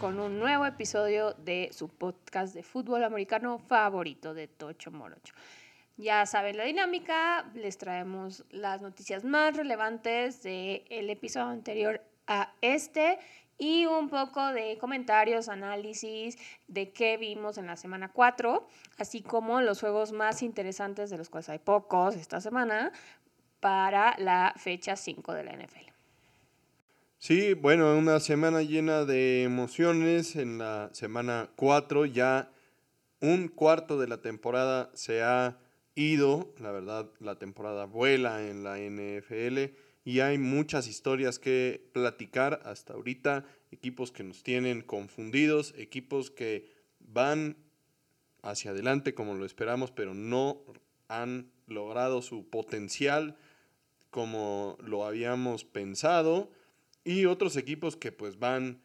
con un nuevo episodio de su podcast de fútbol americano favorito de Tocho Morocho. Ya saben la dinámica, les traemos las noticias más relevantes del el episodio anterior a este y un poco de comentarios, análisis de qué vimos en la semana 4, así como los juegos más interesantes de los cuales hay pocos esta semana para la fecha 5 de la NFL. Sí, bueno, una semana llena de emociones. En la semana 4 ya un cuarto de la temporada se ha ido. La verdad, la temporada vuela en la NFL y hay muchas historias que platicar hasta ahorita. Equipos que nos tienen confundidos, equipos que van hacia adelante como lo esperamos, pero no han logrado su potencial como lo habíamos pensado y otros equipos que pues van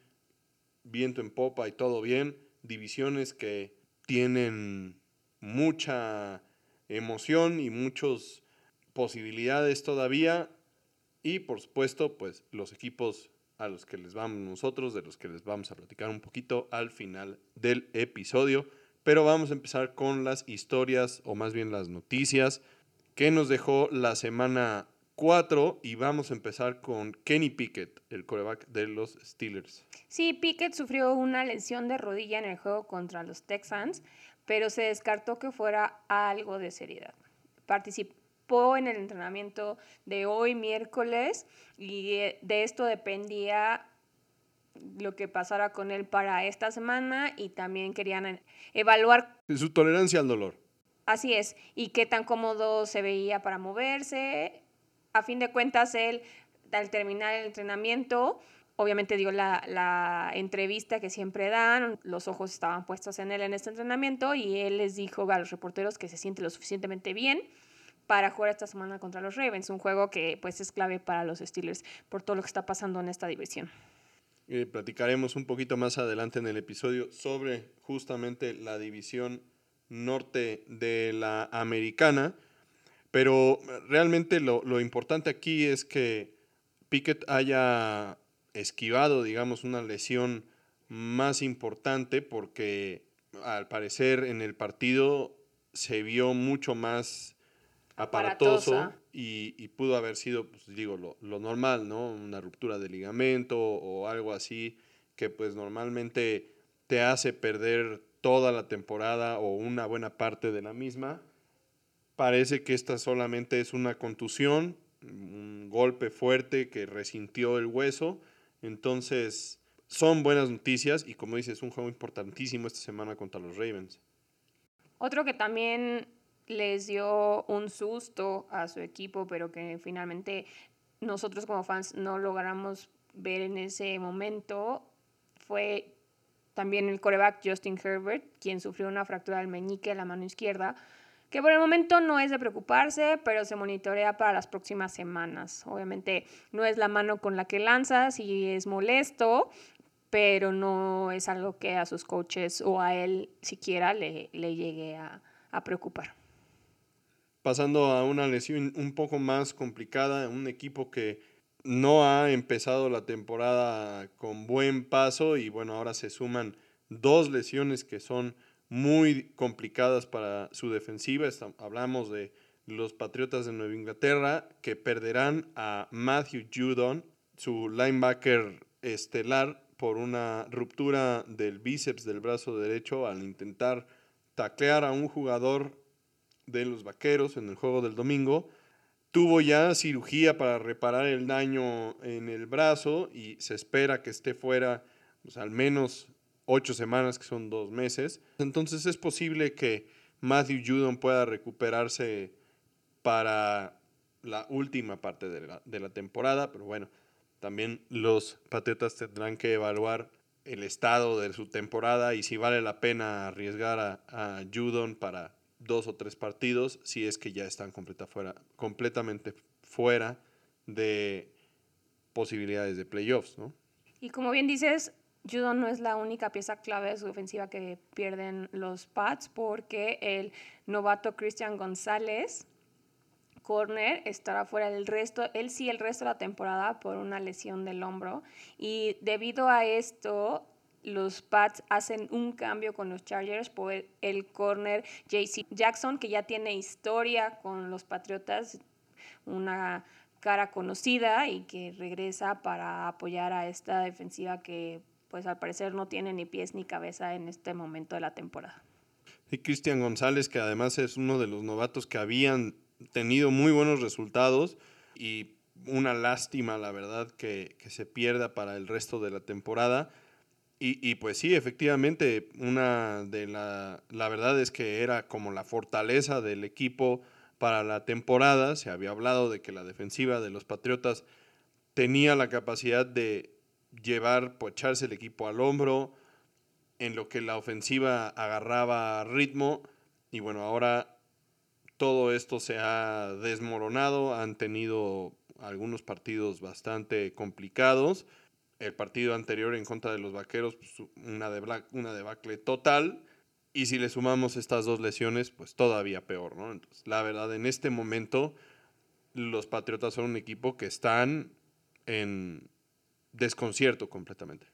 viento en popa y todo bien, divisiones que tienen mucha emoción y muchas posibilidades todavía y por supuesto pues los equipos a los que les vamos nosotros, de los que les vamos a platicar un poquito al final del episodio, pero vamos a empezar con las historias o más bien las noticias que nos dejó la semana 4 y vamos a empezar con Kenny Pickett, el coreback de los Steelers. Sí, Pickett sufrió una lesión de rodilla en el juego contra los Texans, pero se descartó que fuera algo de seriedad. Participó en el entrenamiento de hoy miércoles y eh, de esto dependía lo que pasara con él para esta semana y también querían evaluar su tolerancia al dolor. Así es, y qué tan cómodo se veía para moverse, a fin de cuentas, él, al terminar el entrenamiento, obviamente dio la, entrevista que siempre dan, los ojos estaban puestos en él en este entrenamiento y él les dijo a los reporteros que se siente lo suficientemente bien para jugar esta semana contra los Ravens, un juego que pues es clave para los Steelers por todo lo que está pasando en esta división. Eh, platicaremos un poquito más adelante en el episodio sobre justamente la división norte de la americana pero realmente lo, importante aquí es que Pickett haya esquivado, digamos, una lesión más importante porque al parecer en el partido se vio mucho más aparatoso y, pudo haber sido, pues digo, lo, lo, normal, ¿no? Una ruptura de ligamento o algo así que pues normalmente te hace perder toda la temporada o una buena parte de la misma Parece que esta solamente es una contusión, un golpe fuerte que resintió el hueso. Entonces, son buenas noticias y como dices, es un juego importantísimo esta semana contra los Ravens. Otro que también les dio un susto a su equipo, pero que finalmente nosotros como fans no logramos ver en ese momento, fue también el coreback Justin Herbert, quien sufrió una fractura del meñique de la mano izquierda que por el momento no es de preocuparse, pero se monitorea para las próximas semanas. Obviamente no es la mano con la que lanzas y es molesto, pero no es algo que a sus coaches o a él siquiera le, le llegue a, a preocupar. Pasando a una lesión un poco más complicada, un equipo que no ha empezado la temporada con buen paso y bueno, ahora se suman dos lesiones que son muy complicadas para su defensiva. hablamos de los Patriotas de Nueva Inglaterra que perderán a Matthew Judon, su linebacker estelar, por una ruptura del bíceps del brazo derecho al intentar taclear a un jugador de los Vaqueros en el juego del domingo. Tuvo ya cirugía para reparar el daño en el brazo y se espera que esté fuera pues, al menos ocho semanas, que son dos meses. Entonces es posible que Matthew Judon pueda recuperarse para la última parte de la, temporada, pero bueno, también los Patriotas tendrán que evaluar el estado de su temporada y si vale la pena arriesgar a, a Judon para dos o tres partidos, si es que ya están completa fuera, completamente fuera de posibilidades de playoffs, ¿no? Y como bien dices, Judon no es la única pieza clave de su ofensiva que pierden los Pats porque el novato Christian González corner estará fuera del resto, él sí el resto de la temporada por una lesión del hombro. Y debido a esto los Pats hacen un cambio con los Chargers por el corner JC Jackson que ya tiene historia con los Patriotas, una cara conocida y que regresa para apoyar a esta defensiva que pues al parecer no tiene ni pies ni cabeza en este momento de la temporada. Y Cristian González, que además es uno de los novatos que habían tenido muy buenos resultados y una lástima, la verdad, que, se pierda para el resto de la temporada. Y, y, pues sí, efectivamente, una de la, la verdad es que era como la fortaleza del equipo para la temporada. Se había hablado de que la defensiva de los Patriotas tenía la capacidad de llevar, pues echarse el equipo al hombro, en lo que la ofensiva agarraba ritmo. Y bueno, ahora todo esto se ha desmoronado, han tenido algunos partidos bastante complicados. El partido anterior en contra de los Vaqueros, pues, una, una debacle total. Y si le sumamos estas dos lesiones, pues todavía peor, ¿no? Entonces, la verdad, en este momento, los Patriotas son un equipo que están en desconcierto completamente.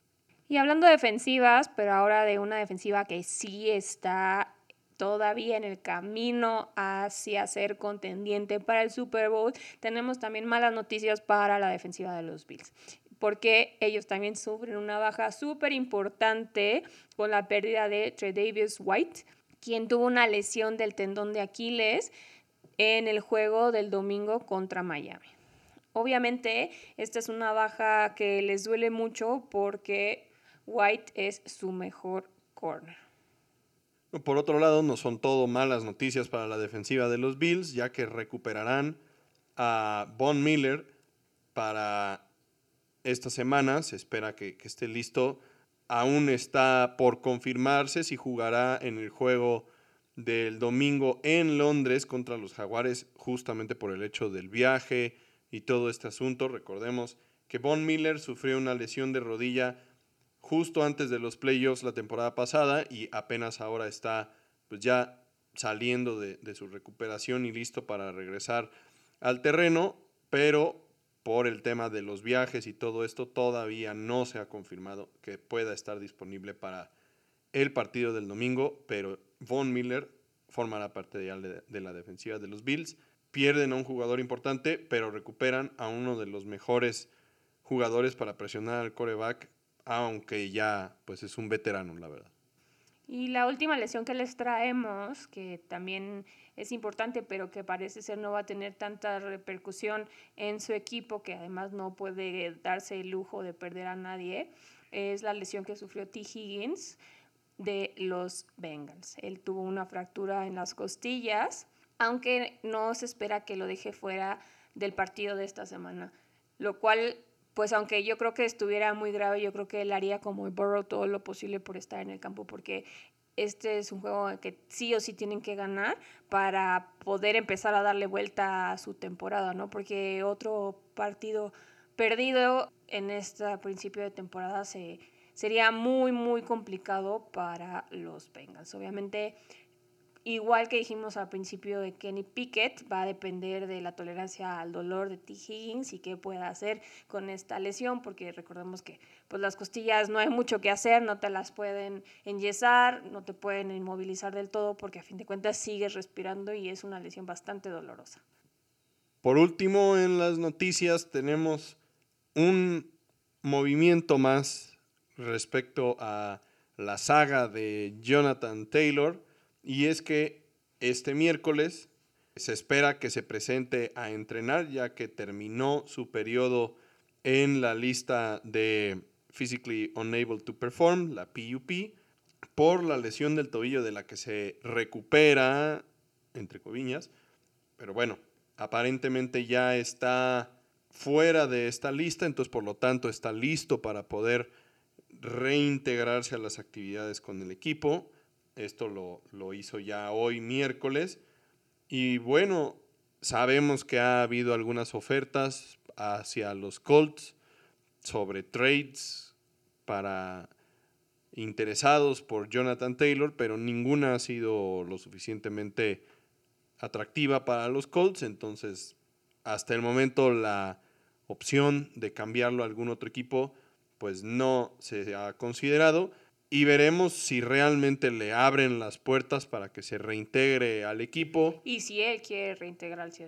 Y hablando de defensivas, pero ahora de una defensiva que sí está todavía en el camino hacia ser contendiente para el Super Bowl, tenemos también malas noticias para la defensiva de los Bills porque ellos también sufren una baja súper importante con la pérdida de Davis White, quien tuvo una lesión del tendón de Aquiles en el juego del domingo contra Miami. Obviamente, esta es una baja que les duele mucho porque White es su mejor corner. Por otro lado, no son todo malas noticias para la defensiva de los Bills, ya que recuperarán a Von Miller para esta semana. Se espera que, que esté listo. Aún está por confirmarse si jugará en el juego del domingo en Londres contra los Jaguares, justamente por el hecho del viaje y todo este asunto. Recordemos que Von Miller sufrió una lesión de rodilla justo antes de los playoffs la temporada pasada y apenas ahora está pues ya saliendo de, su recuperación y listo para regresar al terreno, pero por el tema de los viajes y todo esto todavía no se ha confirmado que pueda estar disponible para el partido del domingo, pero Von Miller formará parte de, de la defensiva de los Bills. Pierden a un jugador importante, pero recuperan a uno de los mejores jugadores para presionar al coreback aunque ya pues es un veterano, la verdad. Y la última lesión que les traemos, que también es importante, pero que parece ser no va a tener tanta repercusión en su equipo, que además no puede darse el lujo de perder a nadie, es la lesión que sufrió T. Higgins de los Bengals. Él tuvo una fractura en las costillas, aunque no se espera que lo deje fuera del partido de esta semana, lo cual pues aunque yo creo que estuviera muy grave, yo creo que él haría como Burrow todo lo posible por estar en el campo, porque este es un juego que sí o sí tienen que ganar para poder empezar a darle vuelta a su temporada, ¿no? Porque otro partido perdido en este principio de temporada se, sería muy, muy complicado para los Bengals. Obviamente Igual que dijimos al principio de Kenny Pickett, va a depender de la tolerancia al dolor de T. Higgins y qué pueda hacer con esta lesión, porque recordemos que pues, las costillas no hay mucho que hacer, no te las pueden enyesar, no te pueden inmovilizar del todo, porque a fin de cuentas sigues respirando y es una lesión bastante dolorosa. Por último, en las noticias tenemos un movimiento más respecto a la saga de Jonathan Taylor y es que este miércoles se espera que se presente a entrenar ya que terminó su periodo en la lista de Physically Unable to Perform, la PUP, por la lesión del tobillo de la que se recupera, entre coviñas. Pero bueno, aparentemente ya está fuera de esta lista, entonces por lo tanto está listo para poder reintegrarse a las actividades con el equipo. Esto lo, hizo ya hoy miércoles. Y bueno, sabemos que ha habido algunas ofertas hacia los Colts sobre trades para interesados por Jonathan Taylor, pero ninguna ha sido lo suficientemente atractiva para los Colts, entonces hasta el momento la opción de cambiarlo a algún otro equipo pues no se ha considerado y veremos si realmente le abren las puertas para que se reintegre al equipo. Y si él quiere reintegrarse.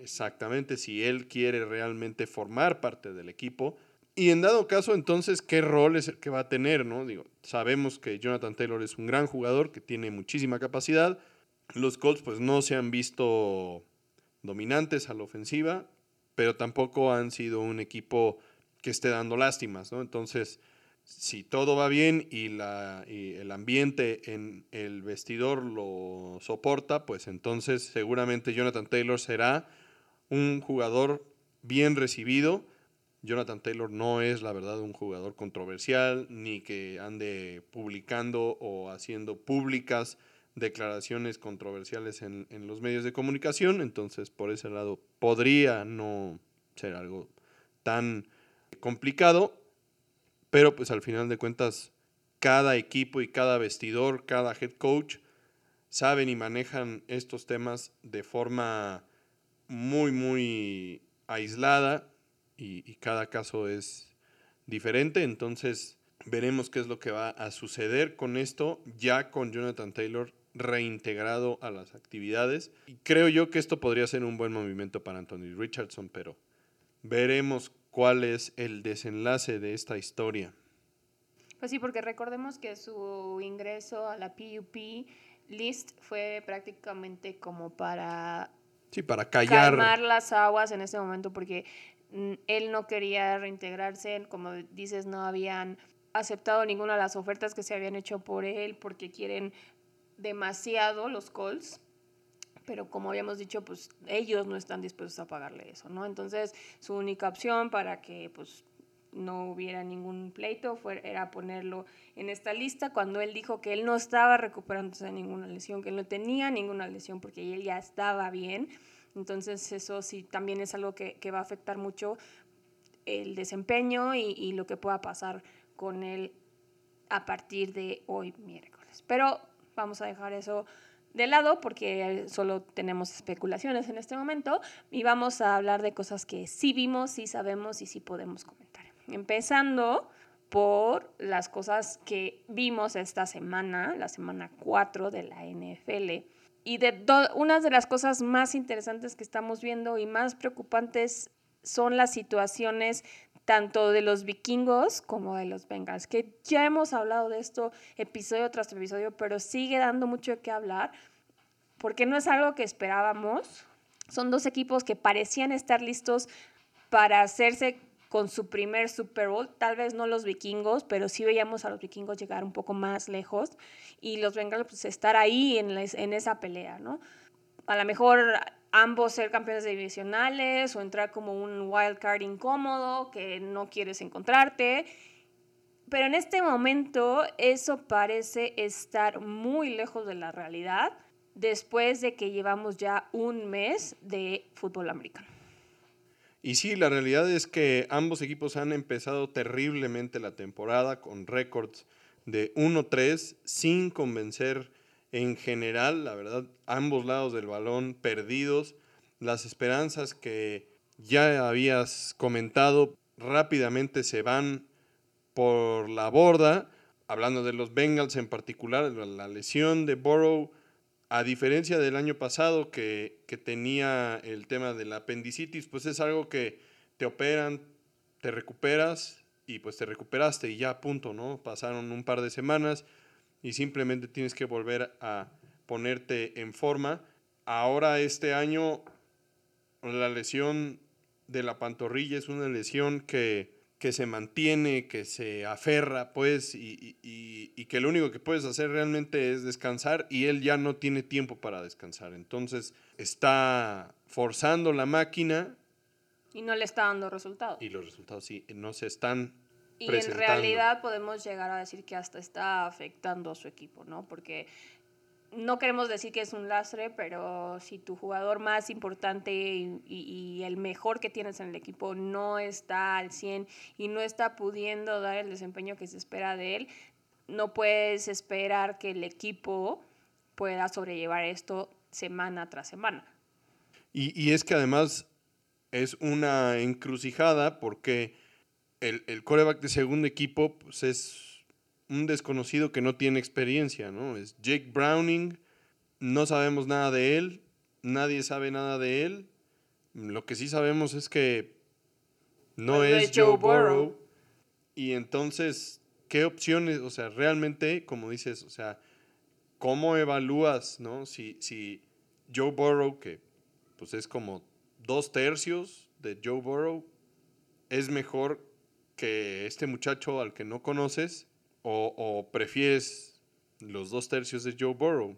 Exactamente, si él quiere realmente formar parte del equipo. Y en dado caso, entonces, ¿qué rol es el que va a tener? ¿no? Digo, sabemos que Jonathan Taylor es un gran jugador que tiene muchísima capacidad. Los Colts pues no se han visto dominantes a la ofensiva, pero tampoco han sido un equipo que esté dando lástimas, ¿no? Entonces, si todo va bien y, la, y el ambiente en el vestidor lo soporta, pues entonces seguramente Jonathan Taylor será un jugador bien recibido. Jonathan Taylor no es, la verdad, un jugador controversial, ni que ande publicando o haciendo públicas declaraciones controversiales en, los medios de comunicación, entonces por ese lado podría no ser algo tan complicado, pero pues al final de cuentas cada equipo y cada vestidor, cada head coach saben y manejan estos temas de forma muy, muy aislada y, cada caso es diferente, entonces veremos qué es lo que va a suceder con esto, ya con Jonathan Taylor reintegrado a las actividades. Y creo yo que esto podría ser un buen movimiento para Anthony Richardson, pero veremos cuál es el desenlace de esta historia. Pues sí, porque recordemos que su ingreso a la PUP list fue prácticamente como para Sí, para callar. calmar las aguas en ese momento, porque él no quería reintegrarse, como dices, no habían aceptado ninguna de las ofertas que se habían hecho por él porque quieren demasiado los Colts, pero como habíamos dicho, pues ellos no están dispuestos a pagarle eso, ¿no? Entonces, su única opción para que pues no hubiera ningún pleito fue, era ponerlo en esta lista cuando él dijo que él no estaba recuperándose de ninguna lesión, que él no tenía ninguna lesión porque él ya estaba bien entonces eso sí también es algo que, va a afectar mucho el desempeño y, lo que pueda pasar con él a partir de hoy miércoles. Pero vamos a dejar eso de lado porque solo tenemos especulaciones en este momento y vamos a hablar de cosas que sí vimos, sí sabemos y sí podemos comentar. Empezando por las cosas que vimos esta semana, la semana 4 de la NFL y de una de las cosas más interesantes que estamos viendo y más preocupantes son las situaciones tanto de los vikingos como de los Bengals, que ya hemos hablado de esto episodio tras episodio, pero sigue dando mucho de qué hablar, porque no es algo que esperábamos. Son dos equipos que parecían estar listos para hacerse con su primer Super Bowl, tal vez no los vikingos, pero sí veíamos a los vikingos llegar un poco más lejos y los Bengals pues estar ahí en, en esa pelea, ¿no? A lo mejor ambos ser campeones divisionales o entrar como un wild card incómodo que no quieres encontrarte. Pero en este momento eso parece estar muy lejos de la realidad después de que llevamos ya un mes de fútbol americano. Y sí, la realidad es que ambos equipos han empezado terriblemente la temporada con récords de 1-3 sin convencer en general, la verdad, ambos lados del balón perdidos. Las esperanzas que ya habías comentado rápidamente se van por la borda. Hablando de los Bengals en particular, la lesión de Burrow a diferencia del año pasado que, tenía el tema de la apendicitis, pues es algo que te operan, te recuperas y pues te recuperaste y ya punto, ¿no? Pasaron un par de semanas y simplemente tienes que volver a ponerte en forma. Ahora este año la lesión de la pantorrilla es una lesión que que se mantiene, que se aferra, pues, y, que lo único que puedes hacer realmente es descansar y él ya no tiene tiempo para descansar. Entonces está forzando la máquina. Y no le está dando resultados. Y los resultados sí, no se están y en realidad podemos llegar a decir que hasta está afectando a su equipo, ¿no? Porque no queremos decir que es un lastre, pero si tu jugador más importante y, el mejor que tienes en el equipo no está al 100 y no está pudiendo dar el desempeño que se espera de él, no puedes esperar que el equipo pueda sobrellevar esto semana tras semana. Y, y es que además es una encrucijada porque el, el coreback de segundo equipo pues es un desconocido que no tiene experiencia, ¿no? Es Jake Browning, no sabemos nada de él, nadie sabe nada de él. Lo que sí sabemos es que no es Joe Burrow. Burrow. Y entonces, ¿qué opciones? O sea, realmente, como dices, o sea, ¿cómo evalúas, no? Si, si Joe Burrow, que pues es como dos tercios de Joe Burrow, es mejor que este muchacho al que no conoces, o, o prefieres los dos tercios de Joe Burrow.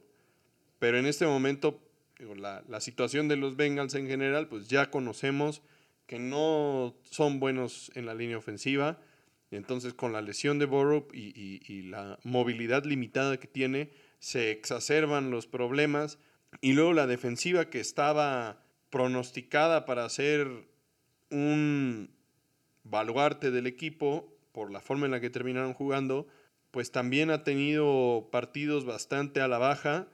Pero en este momento, digo, la, la situación de los Bengals en general, pues ya conocemos que no son buenos en la línea ofensiva. Entonces, con la lesión de Burrow y, y- la movilidad limitada que tiene, se exacerban los problemas. Y luego la defensiva que estaba pronosticada para ser un baluarte del equipo por la forma en la que terminaron jugando, pues también ha tenido partidos bastante a la baja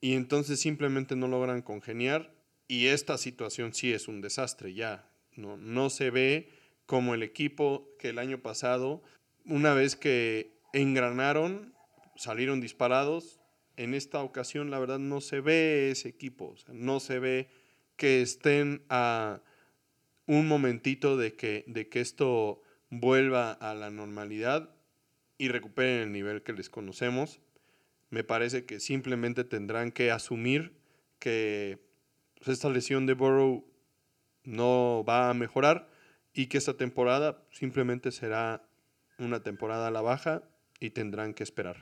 y entonces simplemente no logran congeniar y esta situación sí es un desastre ya. No, no se ve como el equipo que el año pasado, una vez que engranaron, salieron disparados. En esta ocasión, la verdad, no se ve ese equipo. no se ve que estén a un momentito de que, de que esto vuelva a la normalidad y recuperen el nivel que les conocemos. Me parece que simplemente tendrán que asumir que pues, esta lesión de Burrow no va a mejorar y que esta temporada simplemente será una temporada a la baja y tendrán que esperar.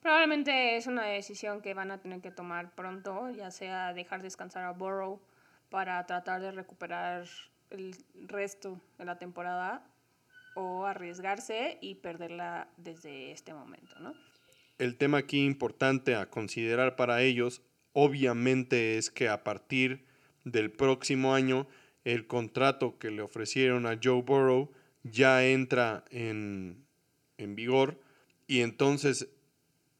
Probablemente es una decisión que van a tener que tomar pronto, ya sea dejar descansar a Burrow para tratar de recuperar el resto de la temporada o arriesgarse y perderla desde este momento, ¿no? El tema aquí importante a considerar para ellos, obviamente, es que a partir del próximo año, el contrato que le ofrecieron a Joe Burrow ya entra en, en vigor y entonces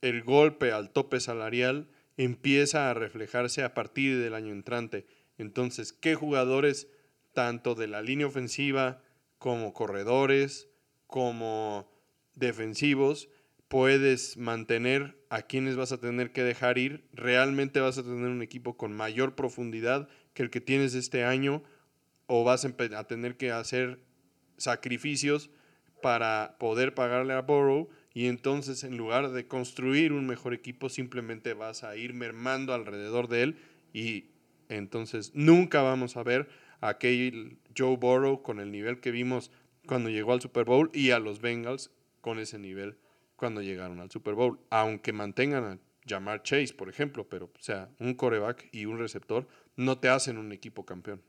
el golpe al tope salarial empieza a reflejarse a partir del año entrante. Entonces, ¿qué jugadores, tanto de la línea ofensiva como corredores, como defensivos, puedes mantener, a quienes vas a tener que dejar ir? ¿Realmente vas a tener un equipo con mayor profundidad que el que tienes este año? ¿O vas a, tener que hacer sacrificios para poder pagarle a Burrow? Y entonces, en lugar de construir un mejor equipo, simplemente vas a ir mermando alrededor de él y entonces nunca vamos a ver a aquel Joe Burrow con el nivel que vimos cuando llegó al Super Bowl y a los Bengals con ese nivel cuando llegaron al Super Bowl. Aunque mantengan a Jamar Chase, por ejemplo, pero o sea, un coreback y un receptor no te hacen un equipo campeón.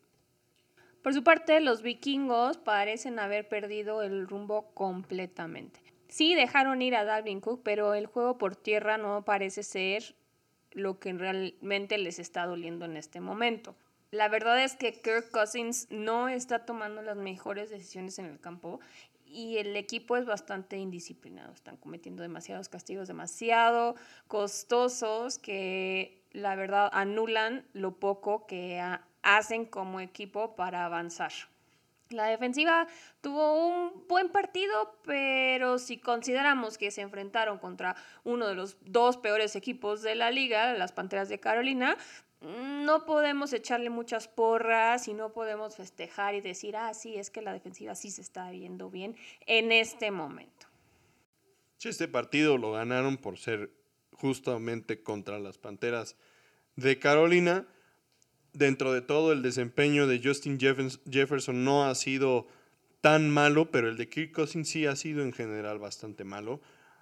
Por su parte, los vikingos parecen haber perdido el rumbo completamente. Sí, dejaron ir a Dalvin Cook, pero el juego por tierra no parece ser lo que realmente les está doliendo en este momento. La verdad es que Kirk Cousins no está tomando las mejores decisiones en el campo y el equipo es bastante indisciplinado. Están cometiendo demasiados castigos demasiado costosos que la verdad anulan lo poco que ha- hacen como equipo para avanzar. La defensiva tuvo un buen partido, pero si consideramos que se enfrentaron contra uno de los dos peores equipos de la liga, las Panteras de Carolina, mm, no podemos echarle muchas porras y no podemos festejar y decir, ah, sí, es que la defensiva sí se está viendo bien en este momento. Sí, este partido lo ganaron por ser justamente contra las Panteras de Carolina. Dentro de todo, el desempeño de Justin Jeffers- Jefferson no ha sido tan malo, pero el de Kirk Cousins sí ha sido en general bastante malo.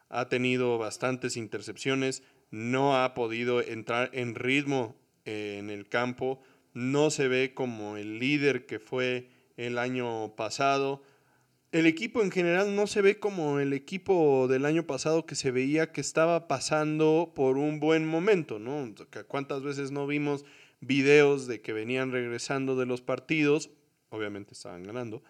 Ha tenido bastantes intercepciones, no ha podido entrar en ritmo eh, en el campo, no se ve como el líder que fue el año pasado. El equipo en general no se ve como el equipo del año pasado que se veía que estaba pasando por un buen momento, ¿no? ¿Cuántas veces no vimos videos de que venían regresando de los partidos? Obviamente estaban ganando.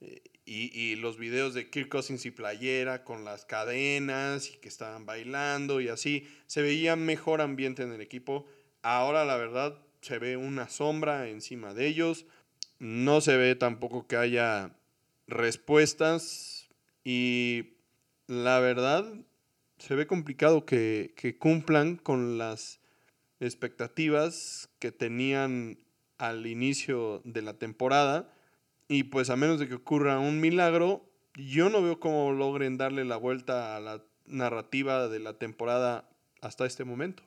eh, Y, y los videos de Kirk Cousins y playera con las cadenas y que estaban bailando y así. Se veía mejor ambiente en el equipo, Ahora la verdad se ve una sombra encima de ellos. No se ve tampoco que haya respuestas y la verdad se ve complicado que, que cumplan con las expectativas que tenían al inicio de la temporada. Y pues a menos de que ocurra un milagro, yo no veo cómo logren darle la vuelta a la narrativa de la temporada hasta este momento.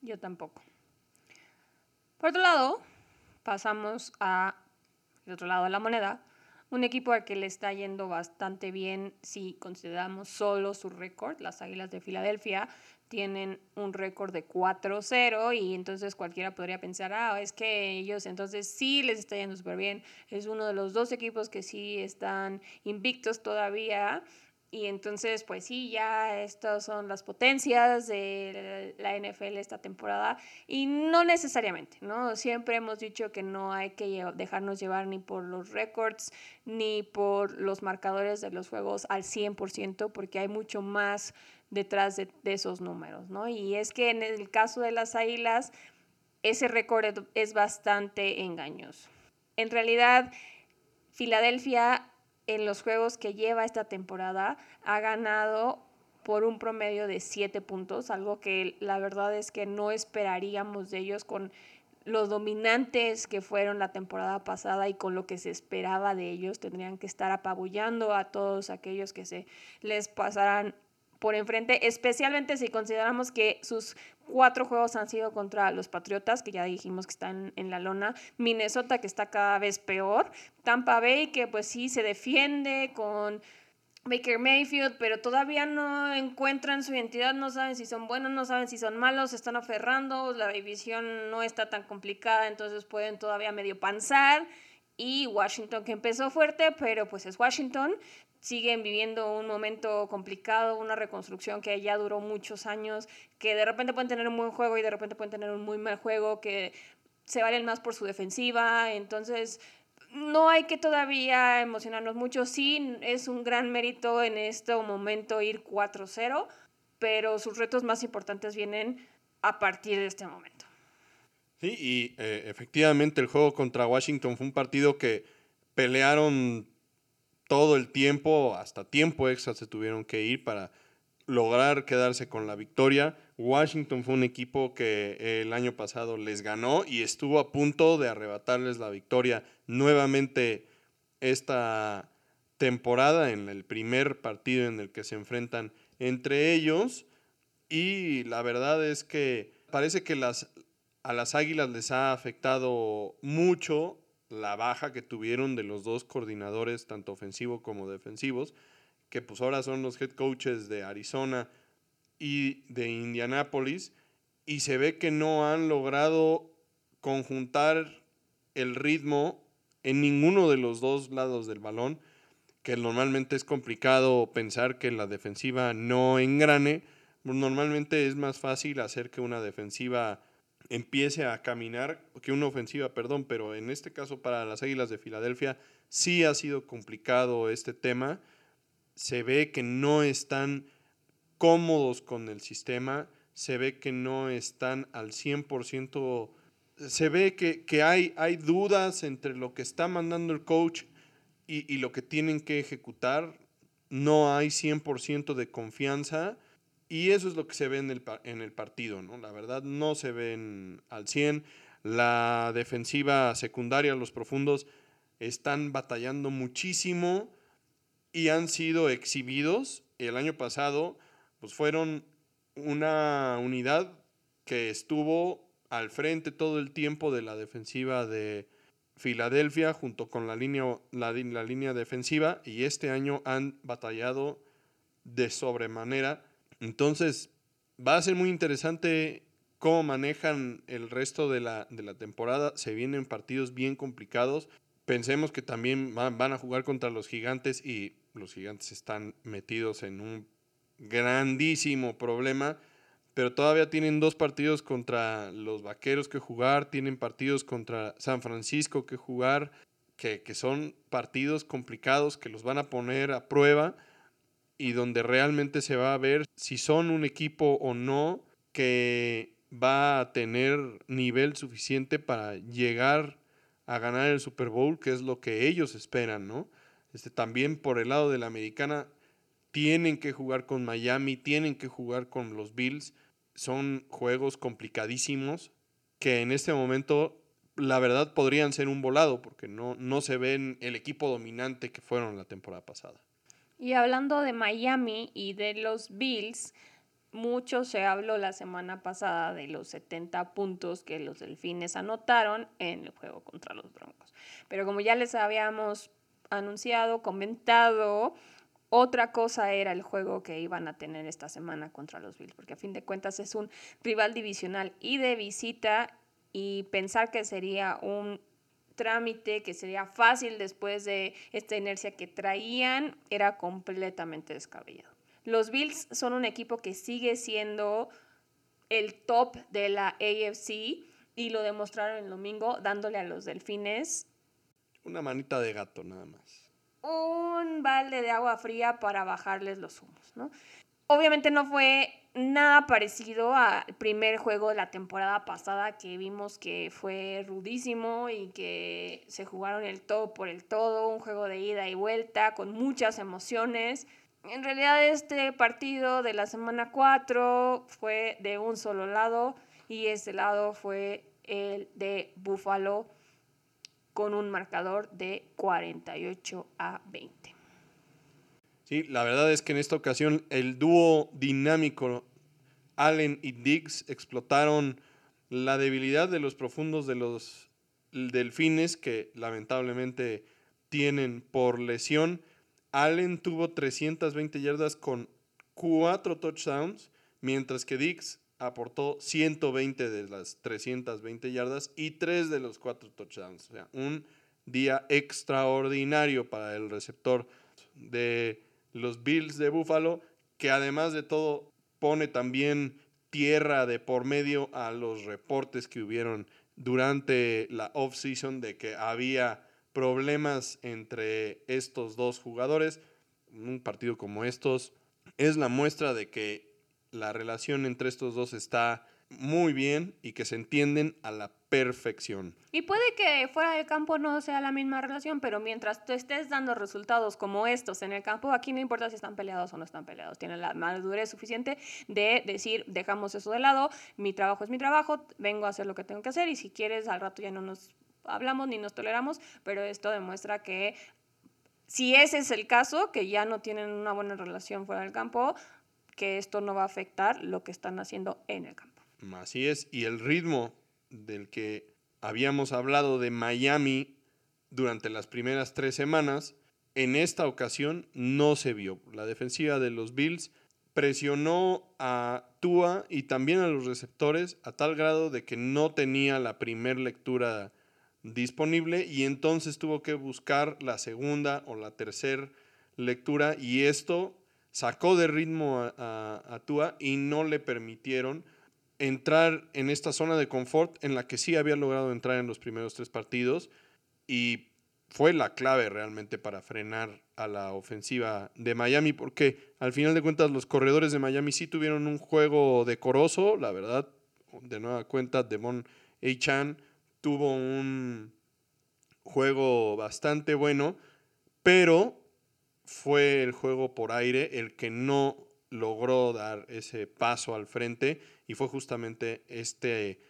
Yo tampoco. Por otro lado, pasamos a el otro lado de la moneda, un equipo al que le está yendo bastante bien si consideramos solo su récord. Las Águilas de Filadelfia tienen un récord de 4-0 y entonces cualquiera podría pensar, ah, es que ellos entonces sí les está yendo súper bien. Es uno de los dos equipos que sí están invictos todavía y entonces, pues sí, ya estas son las potencias de la NFL esta temporada. Y no necesariamente, ¿no? Siempre hemos dicho que no hay que dejarnos llevar ni por los récords, ni por los marcadores de los juegos al 100%, porque hay mucho más detrás de, esos números, ¿no? Y es que en el caso de las Águilas, ese récord es bastante engañoso. En realidad, Filadelfia en los juegos que lleva esta temporada ha ganado por un promedio de 7 puntos, algo que la verdad es que no esperaríamos de ellos con los dominantes que fueron la temporada pasada y con lo que se esperaba de ellos. Tendrían que estar apabullando a todos aquellos que se les pasaran por enfrente, especialmente si consideramos que sus cuatro juegos han sido contra los Patriotas, que ya dijimos que están en la lona, Minnesota, que está cada vez peor, Tampa Bay, que pues sí se defiende con Baker Mayfield, pero todavía no encuentran su identidad, no saben si son buenos, no saben si son malos, se están aferrando, la división no está tan complicada, entonces pueden todavía medio panzar. Y Washington que empezó fuerte, pero pues es Washington siguen viviendo un momento complicado, una reconstrucción que ya duró muchos años, que de repente pueden tener un buen juego y de repente pueden tener un muy mal juego, que se valen más por su defensiva, entonces no hay que todavía emocionarnos mucho, sí es un gran mérito en este momento ir 4-0, pero sus retos más importantes vienen a partir de este momento. Sí, y eh, efectivamente el juego contra Washington fue un partido que pelearon todo el tiempo, hasta tiempo extra se tuvieron que ir para lograr quedarse con la victoria. Washington fue un equipo que el año pasado les ganó y estuvo a punto de arrebatarles la victoria nuevamente esta temporada en el primer partido en el que se enfrentan entre ellos. Y la verdad es que parece que a las Águilas les ha afectado mucho la baja que tuvieron de los dos coordinadores, tanto ofensivos como defensivos, que pues ahora son los head coaches de Arizona y de Indianápolis, y se ve que no han logrado conjuntar el ritmo en ninguno de los dos lados del balón, que normalmente es complicado pensar que la defensiva no engrane, normalmente es más fácil hacer que una defensiva empiece a caminar, que una ofensiva, perdón, pero en este caso para las Águilas de Filadelfia sí ha sido complicado este tema. Se ve que no están cómodos con el sistema, se ve que no están al 100%, se ve que, hay, hay dudas entre lo que está mandando el coach y, y lo que tienen que ejecutar. No hay 100% de confianza y eso es lo que se ve en el, en el partido, ¿no? La verdad no se ven al 100. La defensiva secundaria, los profundos, están batallando muchísimo y han sido exhibidos. El año pasado, pues fueron una unidad que estuvo al frente todo el tiempo de la defensiva de Filadelfia junto con la línea, la, la línea defensiva y este año han batallado de sobremanera entonces, va a ser muy interesante cómo manejan el resto de la, temporada. Se vienen partidos bien complicados. Pensemos que también van, van a jugar contra los gigantes y los gigantes están metidos en un grandísimo problema pero todavía tienen dos partidos contra los Vaqueros que jugar, tienen partidos contra San Francisco que jugar, que, que, son partidos complicados que los van a poner a prueba y donde realmente se va a ver si son un equipo o no que va a tener nivel suficiente para llegar a ganar el Super Bowl, que es lo que ellos esperan, ¿no? Este, también por el lado de la americana, tienen que jugar con Miami, tienen que jugar con los Bills. Son juegos complicadísimos que en este momento, la verdad, podrían ser un volado, porque no, no se ven el equipo dominante que fueron la temporada pasada. Y hablando de Miami y de los Bills, mucho se habló la semana pasada de los 70 puntos que los delfines anotaron en el juego contra los Broncos. Pero como ya les habíamos anunciado, comentado, otra cosa era el juego que iban a tener esta semana contra los Bills, porque a fin de cuentas es un rival divisional y de visita y pensar que sería un trámite que sería fácil después de esta inercia que traían era completamente descabellado. Los Bills son un equipo que sigue siendo el top de la AFC y lo demostraron el domingo dándole a los Delfines una manita de gato nada más. Un balde de agua fría para bajarles los humos, ¿no? Obviamente no fue nada parecido al primer juego de la temporada pasada que vimos que fue rudísimo y que se jugaron el todo por el todo, un juego de ida y vuelta con muchas emociones. En realidad este partido de la semana 4 fue de un solo lado y ese lado fue el de Buffalo con un marcador de 48 a 20. Sí, la verdad es que en esta ocasión el dúo dinámico Allen y Diggs explotaron la debilidad de los profundos de los delfines que lamentablemente tienen por lesión Allen tuvo 320 yardas con 4 touchdowns, mientras que Dix aportó 120 de las 320 yardas y 3 de los 4 touchdowns. O sea, un día extraordinario para el receptor de los Bills de Buffalo, que además de todo pone también tierra de por medio a los reportes que hubieron durante la off-season de que había problemas entre estos dos jugadores. Un partido como estos es la muestra de que la relación entre estos dos está muy bien y que se entienden a la perfección. Y puede que fuera del campo no sea la misma relación, pero mientras tú estés dando resultados como estos en el campo, aquí no importa si están peleados o no están peleados. Tienen la madurez suficiente de decir, dejamos eso de lado, mi trabajo es mi trabajo, vengo a hacer lo que tengo que hacer y si quieres al rato ya no nos hablamos ni nos toleramos, pero esto demuestra que si ese es el caso, que ya no tienen una buena relación fuera del campo, que esto no va a afectar lo que están haciendo en el campo. Así es, y el ritmo del que habíamos hablado de Miami durante las primeras tres semanas, en esta ocasión no se vio. La defensiva de los Bills presionó a Tua y también a los receptores a tal grado de que no tenía la primer lectura disponible y entonces tuvo que buscar la segunda o la tercera lectura y esto sacó de ritmo a, Tua y no le permitieron entrar en esta zona de confort en la que sí había logrado entrar en los primeros tres partidos y fue la clave realmente para frenar a la ofensiva de Miami porque al final de cuentas los corredores de Miami sí tuvieron un juego decoroso, la verdad, de nueva cuenta Devon A. tuvo un juego bastante bueno, pero fue el juego por aire el que no logró dar ese paso al frente y fue justamente este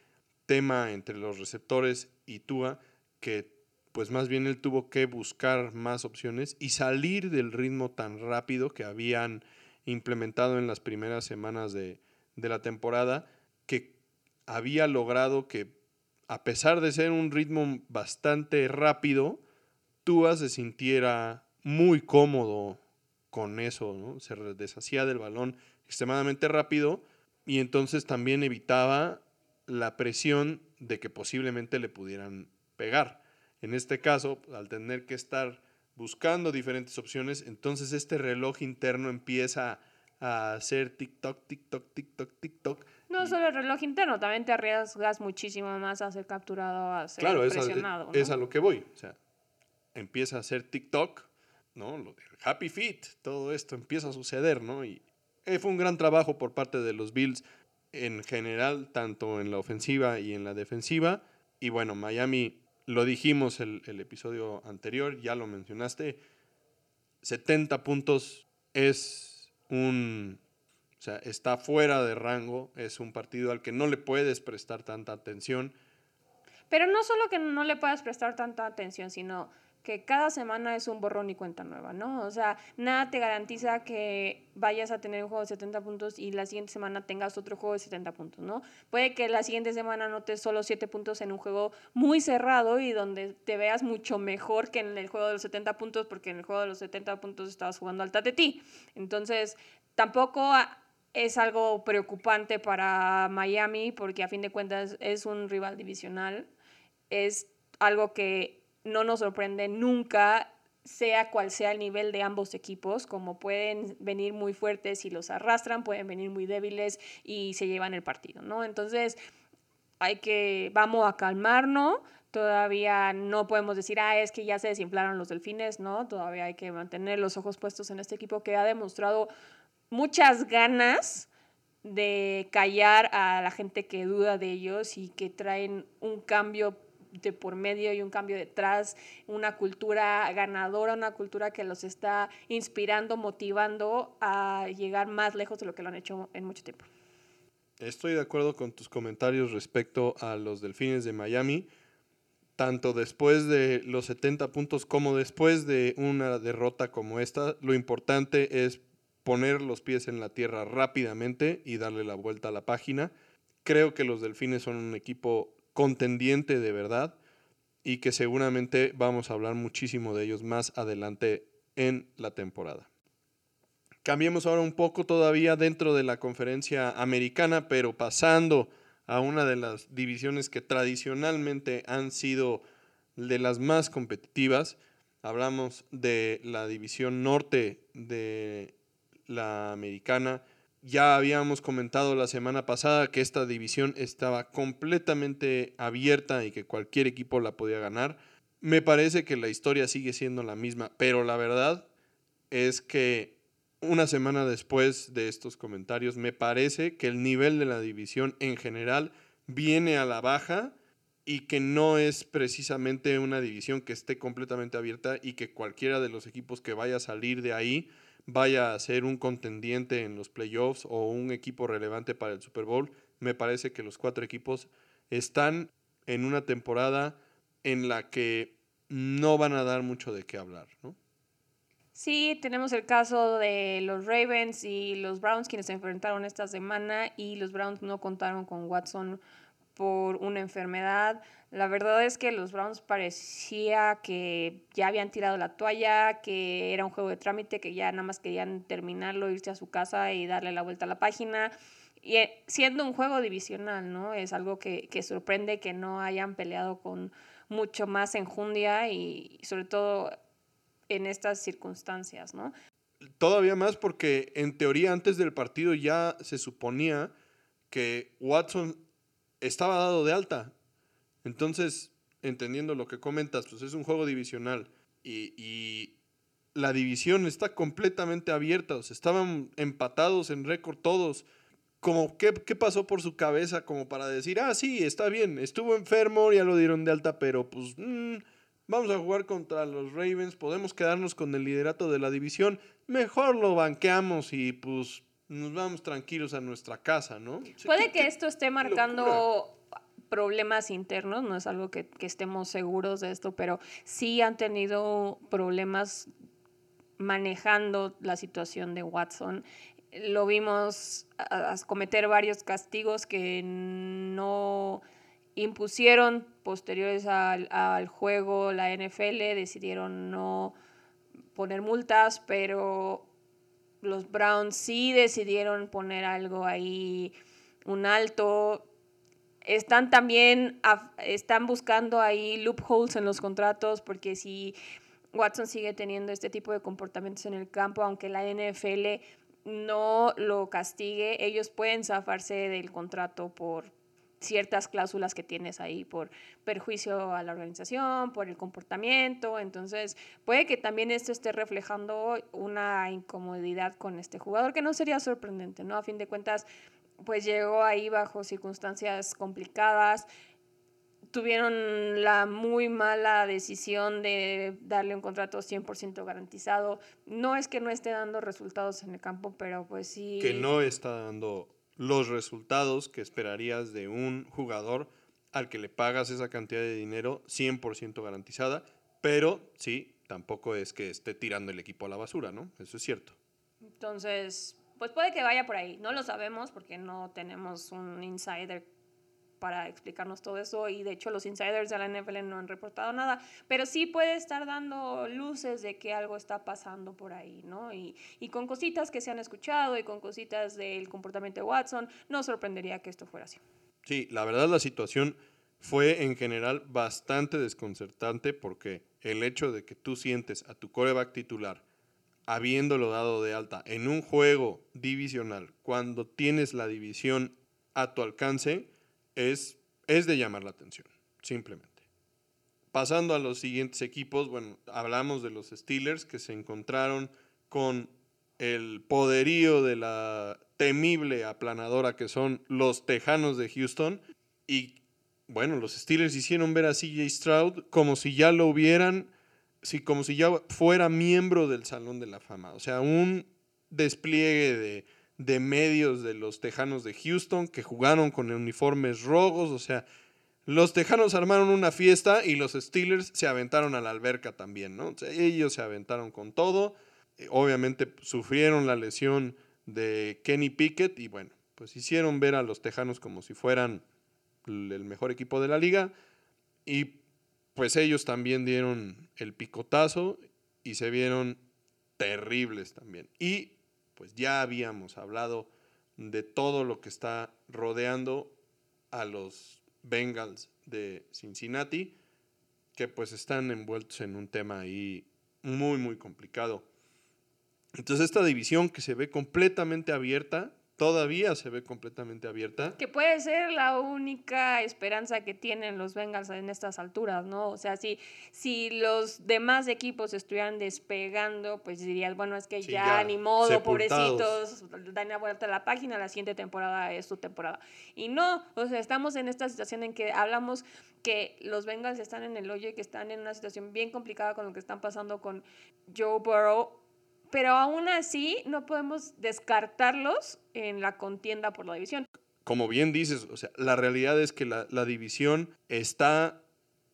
tema entre los receptores y Tua que pues más bien él tuvo que buscar más opciones y salir del ritmo tan rápido que habían implementado en las primeras semanas de, de la temporada que había logrado que a pesar de ser un ritmo bastante rápido, Tua se sintiera muy cómodo con eso, ¿no? Se deshacía del balón extremadamente rápido y entonces también evitaba la presión de que posiblemente le pudieran pegar. En este caso, al tener que estar buscando diferentes opciones, entonces este reloj interno empieza a hacer TikTok, TikTok, TikTok, TikTok no solo el reloj interno, también te arriesgas muchísimo más a ser capturado, a ser claro, presionado. Es a, es a lo que voy. O sea, empieza a ser TikTok, ¿no? Del Happy Feet, todo esto empieza a suceder, ¿no? Y eh, fue un gran trabajo por parte de los Bills en general, tanto en la ofensiva y en la defensiva. Y bueno, Miami, lo dijimos el, el episodio anterior, ya lo mencionaste, 70 puntos es un... O sea, está fuera de rango, es un partido al que no le puedes prestar tanta atención. Pero no solo que no le puedas prestar tanta atención, sino que cada semana es un borrón y cuenta nueva, ¿no? O sea, nada te garantiza que vayas a tener un juego de 70 puntos y la siguiente semana tengas otro juego de 70 puntos, ¿no? Puede que la siguiente semana notes solo 7 puntos en un juego muy cerrado y donde te veas mucho mejor que en el juego de los 70 puntos porque en el juego de los 70 puntos estabas jugando al ti. Entonces, tampoco es algo preocupante para Miami porque a fin de cuentas es un rival divisional. Es algo que no nos sorprende nunca, sea cual sea el nivel de ambos equipos, como pueden venir muy fuertes y los arrastran, pueden venir muy débiles y se llevan el partido, ¿no? Entonces, hay que, vamos a calmarnos, todavía no podemos decir, ah, es que ya se desinflaron los delfines, ¿no? Todavía hay que mantener los ojos puestos en este equipo que ha demostrado muchas ganas de callar a la gente que duda de ellos y que traen un cambio de por medio y un cambio detrás, una cultura ganadora, una cultura que los está inspirando, motivando a llegar más lejos de lo que lo han hecho en mucho tiempo. Estoy de acuerdo con tus comentarios respecto a los Delfines de Miami, tanto después de los 70 puntos como después de una derrota como esta. Lo importante es poner los pies en la tierra rápidamente y darle la vuelta a la página. Creo que los Delfines son un equipo contendiente de verdad y que seguramente vamos a hablar muchísimo de ellos más adelante en la temporada. Cambiemos ahora un poco todavía dentro de la conferencia americana, pero pasando a una de las divisiones que tradicionalmente han sido de las más competitivas. Hablamos de la división norte de la americana, ya habíamos comentado la semana pasada que esta división estaba completamente abierta y que cualquier equipo la podía ganar. Me parece que la historia sigue siendo la misma, pero la verdad es que una semana después de estos comentarios, me parece que el nivel de la división en general viene a la baja y que no es precisamente una división que esté completamente abierta y que cualquiera de los equipos que vaya a salir de ahí vaya a ser un contendiente en los playoffs o un equipo relevante para el Super Bowl. Me parece que los cuatro equipos están en una temporada en la que no van a dar mucho de qué hablar, ¿no? Sí, tenemos el caso de los Ravens y los Browns quienes se enfrentaron esta semana y los Browns no contaron con Watson por una enfermedad. La verdad es que los Browns parecía que ya habían tirado la toalla, que era un juego de trámite, que ya nada más querían terminarlo, irse a su casa y darle la vuelta a la página. Y eh, siendo un juego divisional, ¿no? Es algo que, que sorprende que no hayan peleado con mucho más enjundia y sobre todo en estas circunstancias, ¿no? Todavía más porque en teoría antes del partido ya se suponía que Watson estaba dado de alta. Entonces, entendiendo lo que comentas, pues es un juego divisional y, la división está completamente abierta. Estaban empatados en récord todos. Como, ¿qué, ¿qué, pasó por su cabeza como para decir, ah, sí, está bien, estuvo enfermo, ya lo dieron de alta, pero pues mm, vamos a jugar contra los Ravens, podemos quedarnos con el liderato de la división, mejor lo banqueamos y pues nos vamos tranquilos a nuestra casa, ¿no? Puede que esto esté marcando problemas internos, no es algo que, estemos seguros de esto, pero sí han tenido problemas manejando la situación de Watson. Lo vimos a, cometer varios castigos que no impusieron posteriores al, al, juego la NFL, decidieron no poner multas, pero los Browns sí decidieron poner algo ahí, un alto. Están también, están buscando ahí loopholes en los contratos porque si Watson sigue teniendo este tipo de comportamientos en el campo, aunque la NFL no lo castigue, ellos pueden zafarse del contrato por ciertas cláusulas que tienes ahí por perjuicio a la organización, por el comportamiento. Entonces, puede que también esto esté reflejando una incomodidad con este jugador, que no sería sorprendente, ¿no? A fin de cuentas, pues llegó ahí bajo circunstancias complicadas. Tuvieron la muy mala decisión de darle un contrato 100% garantizado. No es que no esté dando resultados en el campo, pero pues sí. Que no está dando los resultados que esperarías de un jugador al que le pagas esa cantidad de dinero 100% garantizada, pero sí, tampoco es que esté tirando el equipo a la basura, ¿no? Eso es cierto. Entonces, pues puede que vaya por ahí. No lo sabemos porque no tenemos un insider para explicarnos todo eso y de hecho los insiders de la NFL no han reportado nada, pero sí puede estar dando luces de que algo está pasando por ahí, ¿no? Y, y con cositas que se han escuchado y con cositas del comportamiento de Watson, no sorprendería que esto fuera así. Sí, la verdad la situación fue en general bastante desconcertante porque el hecho de que tú sientes a tu coreback titular habiéndolo dado de alta en un juego divisional, cuando tienes la división a tu alcance, es, es de llamar la atención, simplemente. Pasando a los siguientes equipos, bueno, hablamos de los Steelers que se encontraron con el poderío de la temible aplanadora que son los Tejanos de Houston y bueno, los Steelers hicieron ver a CJ Stroud como si ya lo hubieran sí, como si ya fuera miembro del Salón de la Fama. O sea, un despliegue de, de medios de los Tejanos de Houston que jugaron con uniformes rojos. O sea, los Tejanos armaron una fiesta y los Steelers se aventaron a la alberca también, ¿no? Ellos se aventaron con todo. Eh, obviamente sufrieron la lesión de Kenny Pickett y bueno, pues hicieron ver a los Tejanos como si fueran el mejor equipo de la liga. Y pues ellos también dieron el picotazo y se vieron terribles también. Y pues ya habíamos hablado de todo lo que está rodeando a los Bengals de Cincinnati, que pues están envueltos en un tema ahí muy, muy complicado. Entonces esta división que se ve completamente abierta, todavía se ve completamente abierta. Que puede ser la única esperanza que tienen los Bengals en estas alturas, ¿no? O sea, si, si los demás equipos estuvieran despegando, pues dirías, bueno, es que ya, ni modo, pobrecitos, dan la vuelta a la página, la siguiente temporada es su temporada. Y no, o sea, estamos en esta situación en que hablamos que los Bengals están en el hoyo y que están en una situación bien complicada con lo que están pasando con Joe Burrow pero aún así no podemos descartarlos en la contienda por la división. Como bien dices, o sea, la realidad es que la, división está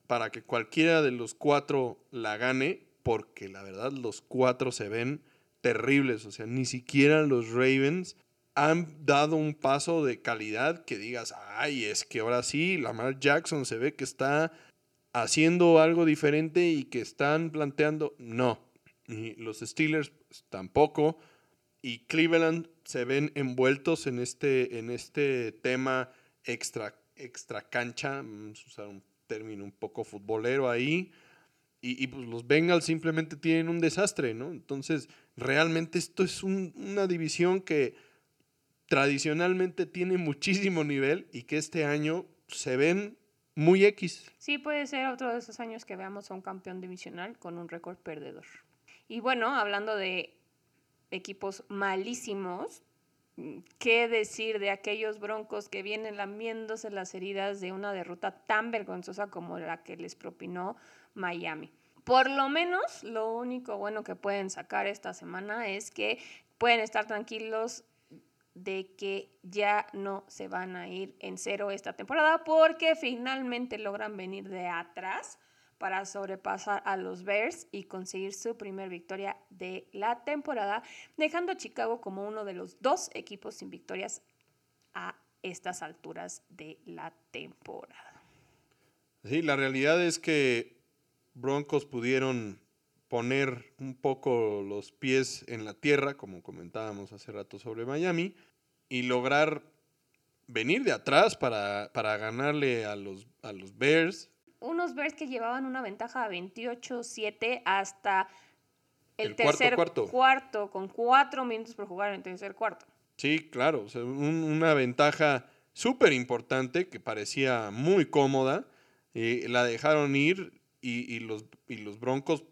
para que cualquiera de los cuatro la gane, porque la verdad los cuatro se ven terribles, o sea, ni siquiera los Ravens han dado un paso de calidad que digas, ay, es que ahora sí, Lamar Jackson se ve que está haciendo algo diferente y que están planteando, no, y los Steelers tampoco. Y Cleveland se ven envueltos en este, en este tema extra, extra cancha, vamos a usar un término un poco futbolero ahí. Y, y pues los Bengals simplemente tienen un desastre, ¿no? Entonces, realmente esto es una división que tradicionalmente tiene muchísimo nivel y que este año se ven muy X. Sí, puede ser otro de esos años que veamos a un campeón divisional con un récord perdedor. Y bueno, hablando de equipos malísimos, ¿qué decir de aquellos broncos que vienen lamiéndose las heridas de una derrota tan vergonzosa como la que les propinó Miami? Por lo menos, lo único bueno que pueden sacar esta semana es que pueden estar tranquilos de que ya no se van a ir en cero esta temporada porque finalmente logran venir de atrás para sobrepasar a los Bears y conseguir su primer victoria de la temporada, dejando a Chicago como uno de los dos equipos sin victorias a estas alturas de la temporada. Sí, la realidad es que Broncos pudieron poner un poco los pies en la tierra, como comentábamos hace rato sobre Miami, y lograr venir de atrás para, para ganarle a los, a los Bears, unos Bears que llevaban una ventaja de 28-7 hasta el, tercer cuarto, con cuatro minutos por jugar en el tercer cuarto. Sí, claro, una ventaja súper importante que parecía muy cómoda. y la dejaron ir y, los, y los Broncos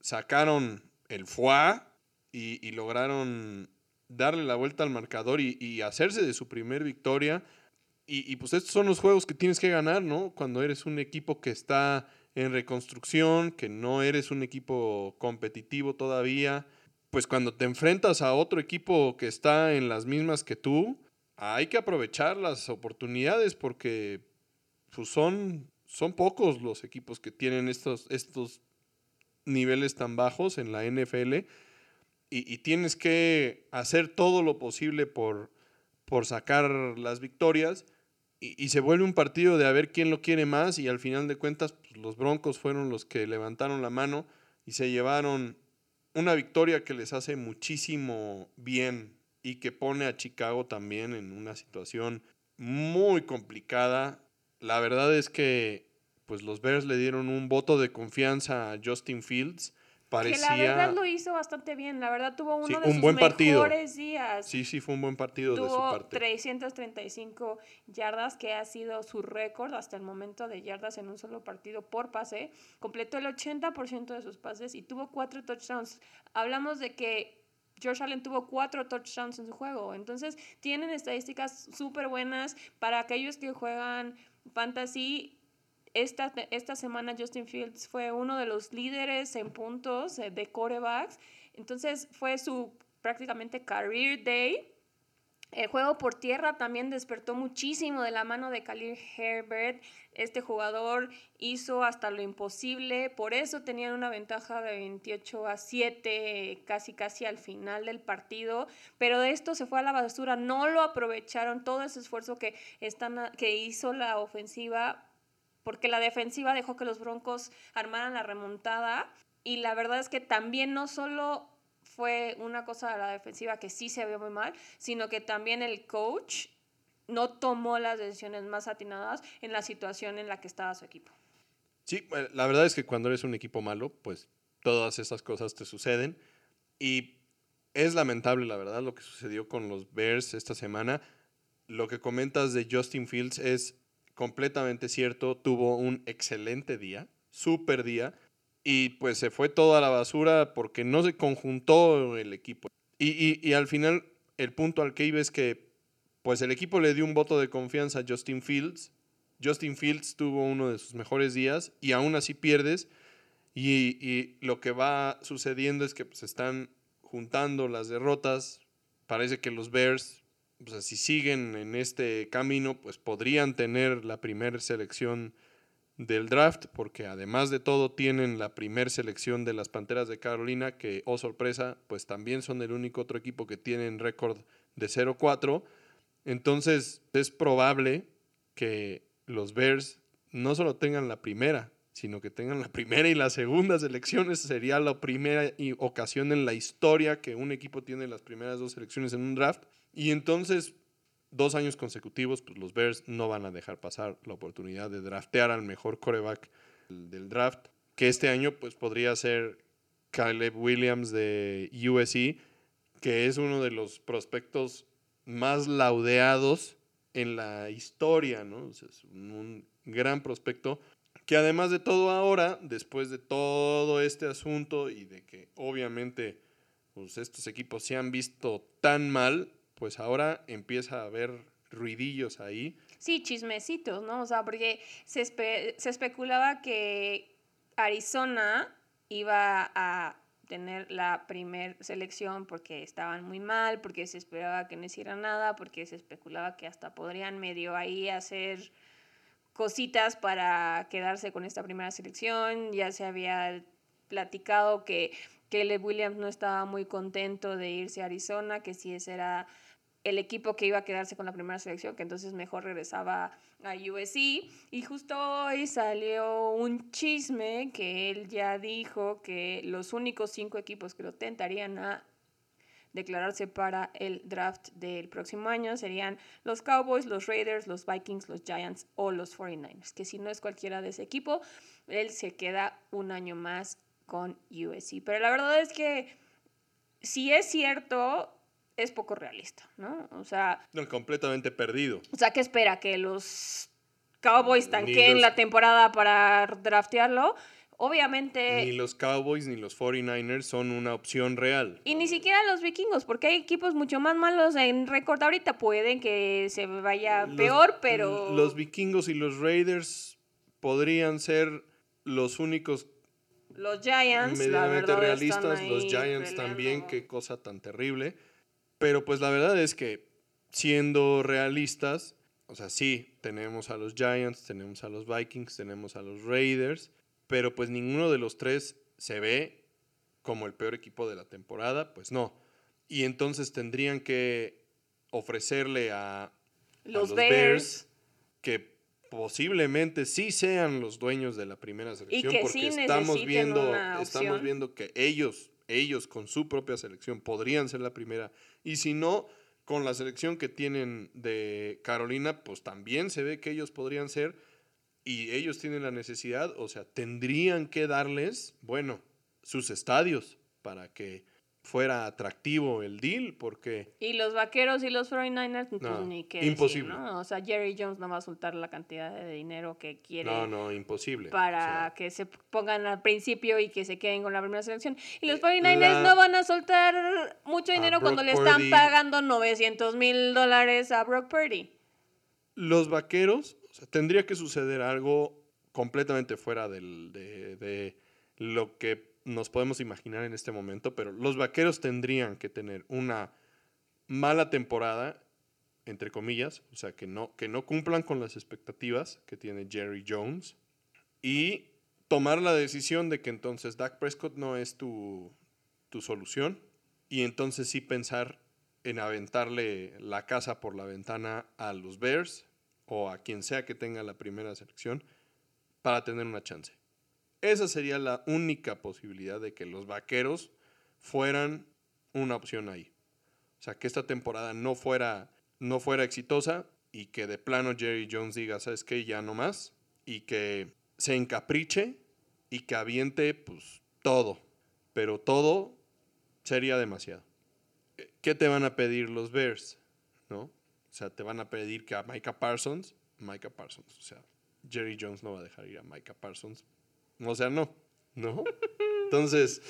sacaron el foie y, y lograron darle la vuelta al marcador y, hacerse de su primer victoria. Y, y, pues estos son los juegos que tienes que ganar, ¿no? Cuando eres un equipo que está en reconstrucción, que no eres un equipo competitivo todavía, pues cuando te enfrentas a otro equipo que está en las mismas que tú, hay que aprovechar las oportunidades porque pues son, son pocos los equipos que tienen estos, estos niveles tan bajos en la NFL y, tienes que hacer todo lo posible por, por sacar las victorias y, se vuelve un partido de a ver quién lo quiere más y al final de cuentas pues, los Broncos fueron los que levantaron la mano y se llevaron una victoria que les hace muchísimo bien y que pone a Chicago también en una situación muy complicada. La verdad es que pues los Bears le dieron un voto de confianza a Justin Fields. Parecía... Que la verdad lo hizo bastante bien. La verdad tuvo uno de sus buen mejores días. Sí, sí, fue un buen partido tuvo de su parte. 335 yardas, que ha sido su récord hasta el momento de yardas en un solo partido por pase. Completó el 80% de sus pases y tuvo cuatro touchdowns. Hablamos de que George Allen tuvo cuatro touchdowns en su juego. Entonces, tienen estadísticas súper buenas para aquellos que juegan fantasy. Esta, esta semana Justin Fields fue uno de los líderes en puntos eh, de corebacks. Entonces, fue su prácticamente career day el juego por tierra también despertó muchísimo de la mano de Khalil Herbert. Este jugador hizo hasta lo imposible, por eso tenían una ventaja de 28 a 7 casi casi al final del partido, pero de esto se fue a la basura, no lo aprovecharon todo ese esfuerzo que, están, que hizo la ofensiva, porque la defensiva dejó que los Broncos armaran la remontada y la verdad es que también no solo fue una cosa de la defensiva que sí se vio muy mal, sino que también el coach no tomó las decisiones más atinadas en la situación en la que estaba su equipo. Sí, la verdad es que cuando eres un equipo malo, pues todas esas cosas te suceden y es lamentable, la verdad, lo que sucedió con los Bears esta semana. Lo que comentas de Justin Fields es completamente cierto, tuvo un excelente día, súper día, y pues se fue todo a la basura porque no se conjuntó el equipo. Y, al final el punto al que iba es que pues el equipo le dio un voto de confianza a Justin Fields. Justin Fields tuvo uno de sus mejores días y aún así pierdes. Y, lo que va sucediendo es que se pues, están juntando las derrotas. Parece que los Bears, pues, si siguen en este camino, pues podrían tener la primera selección del draft, porque además de todo tienen la primer selección de las Panteras de Carolina, que, oh sorpresa, pues también son el único otro equipo que tienen récord de 0-4. Entonces es probable que los Bears no solo tengan la primera, sino que tengan la primera y la segunda selección. sería la primera ocasión en la historia que un equipo tiene las primeras dos selecciones en un draft. Y entonces dos años consecutivos, pues los Bears no van a dejar pasar la oportunidad de draftear al mejor coreback del draft, que este año pues podría ser Caleb Williams de USC, que es uno de los prospectos más laudeados en la historia, ¿no? es un gran prospecto que además de todo ahora, después de todo este asunto y de que obviamente pues, estos equipos se han visto tan mal, pues ahora empieza a haber ruidillos ahí. Sí, chismecitos, ¿no? O sea, porque se, se especulaba que Arizona iba a tener la primer selección porque estaban muy mal, porque se esperaba que no hiciera nada, porque se especulaba que hasta podrían medio ahí hacer cositas para quedarse con esta primera selección. Ya se había platicado que Caleb Williams no estaba muy contento de irse a Arizona, que si ese era el equipo que iba a quedarse con la primera selección, que entonces mejor regresaba a USC. Y justo hoy salió un chisme que él ya dijo que los únicos cinco equipos que lo tentarían a declararse para el draft del próximo año serían los Cowboys, los Raiders, los Vikings, los Giants o los 49ers. Que si no es cualquiera de ese equipo, él se queda un año más con USC. Pero la verdad es que si es cierto, es poco realista, ¿no? O sea... No, completamente perdido. O sea, ¿qué espera? ¿Que los Cowboys tanqueen la temporada para draftearlo? Obviamente. Ni los Cowboys ni los 49ers son una opción real. Y ni siquiera los vikingos, porque hay equipos mucho más malos en récord ahorita. Pueden que se vaya peor, pero. Los vikingos y los Raiders podrían ser los únicos. Los Giants, la verdad, realistas. los Giants también, qué cosa tan terrible. Pero pues la verdad es que, siendo realistas, o sea, sí, tenemos a los Giants, tenemos a los Vikings, tenemos a los Raiders pero pues ninguno de los tres se ve como el peor equipo de la temporada, pues no. Y entonces tendrían que ofrecerle a los, Bears, que posiblemente sí sean los dueños de la primera selección, porque estamos viendo, estamos viendo que ellos, ellos con su propia selección podrían ser la primera. Y si no, con la selección que tienen de Carolina, pues también se ve que ellos podrían ser y ellos tienen la necesidad, o sea, tendrían que darles, bueno, sus estadios para que fuera atractivo el deal, porque... Y los vaqueros y los 49ers, pues ni qué imposible. Decir, ¿no? O sea, Jerry Jones no va a soltar la cantidad de dinero que quiere. No, no, imposible. Para que se pongan al principio y que se queden con la primera selección. Y los 49ers no van a soltar mucho dinero cuando le están pagando 900 mil dólares a Brock Purdy. Los vaqueros o sea, tendría que suceder algo completamente fuera del, de, lo que nos podemos imaginar en este momento, pero los vaqueros tendrían que tener una mala temporada, entre comillas, o sea, que no, que no cumplan con las expectativas que tiene Jerry Jones y tomar la decisión de que entonces Dak Prescott no es tu, tu solución y entonces sí pensar en aventarle la casa por la ventana a los Bears o a quien sea que tenga la primera selección para tener una chance. Esa sería la única posibilidad de que los vaqueros fueran una opción ahí. O sea, que esta temporada no fuera, no fuera exitosa y que de plano Jerry Jones diga, ¿sabes qué? Ya no más. Y que se encapriche y que aviente pues todo. Pero todo sería demasiado. ¿Qué te van a pedir los Bears? ¿No? O sea, te van a pedir que a Micah Parsons, Micah Parsons, o sea, Jerry Jones no va a dejar ir a Micah Parsons. O sea, no, ¿no? Entonces,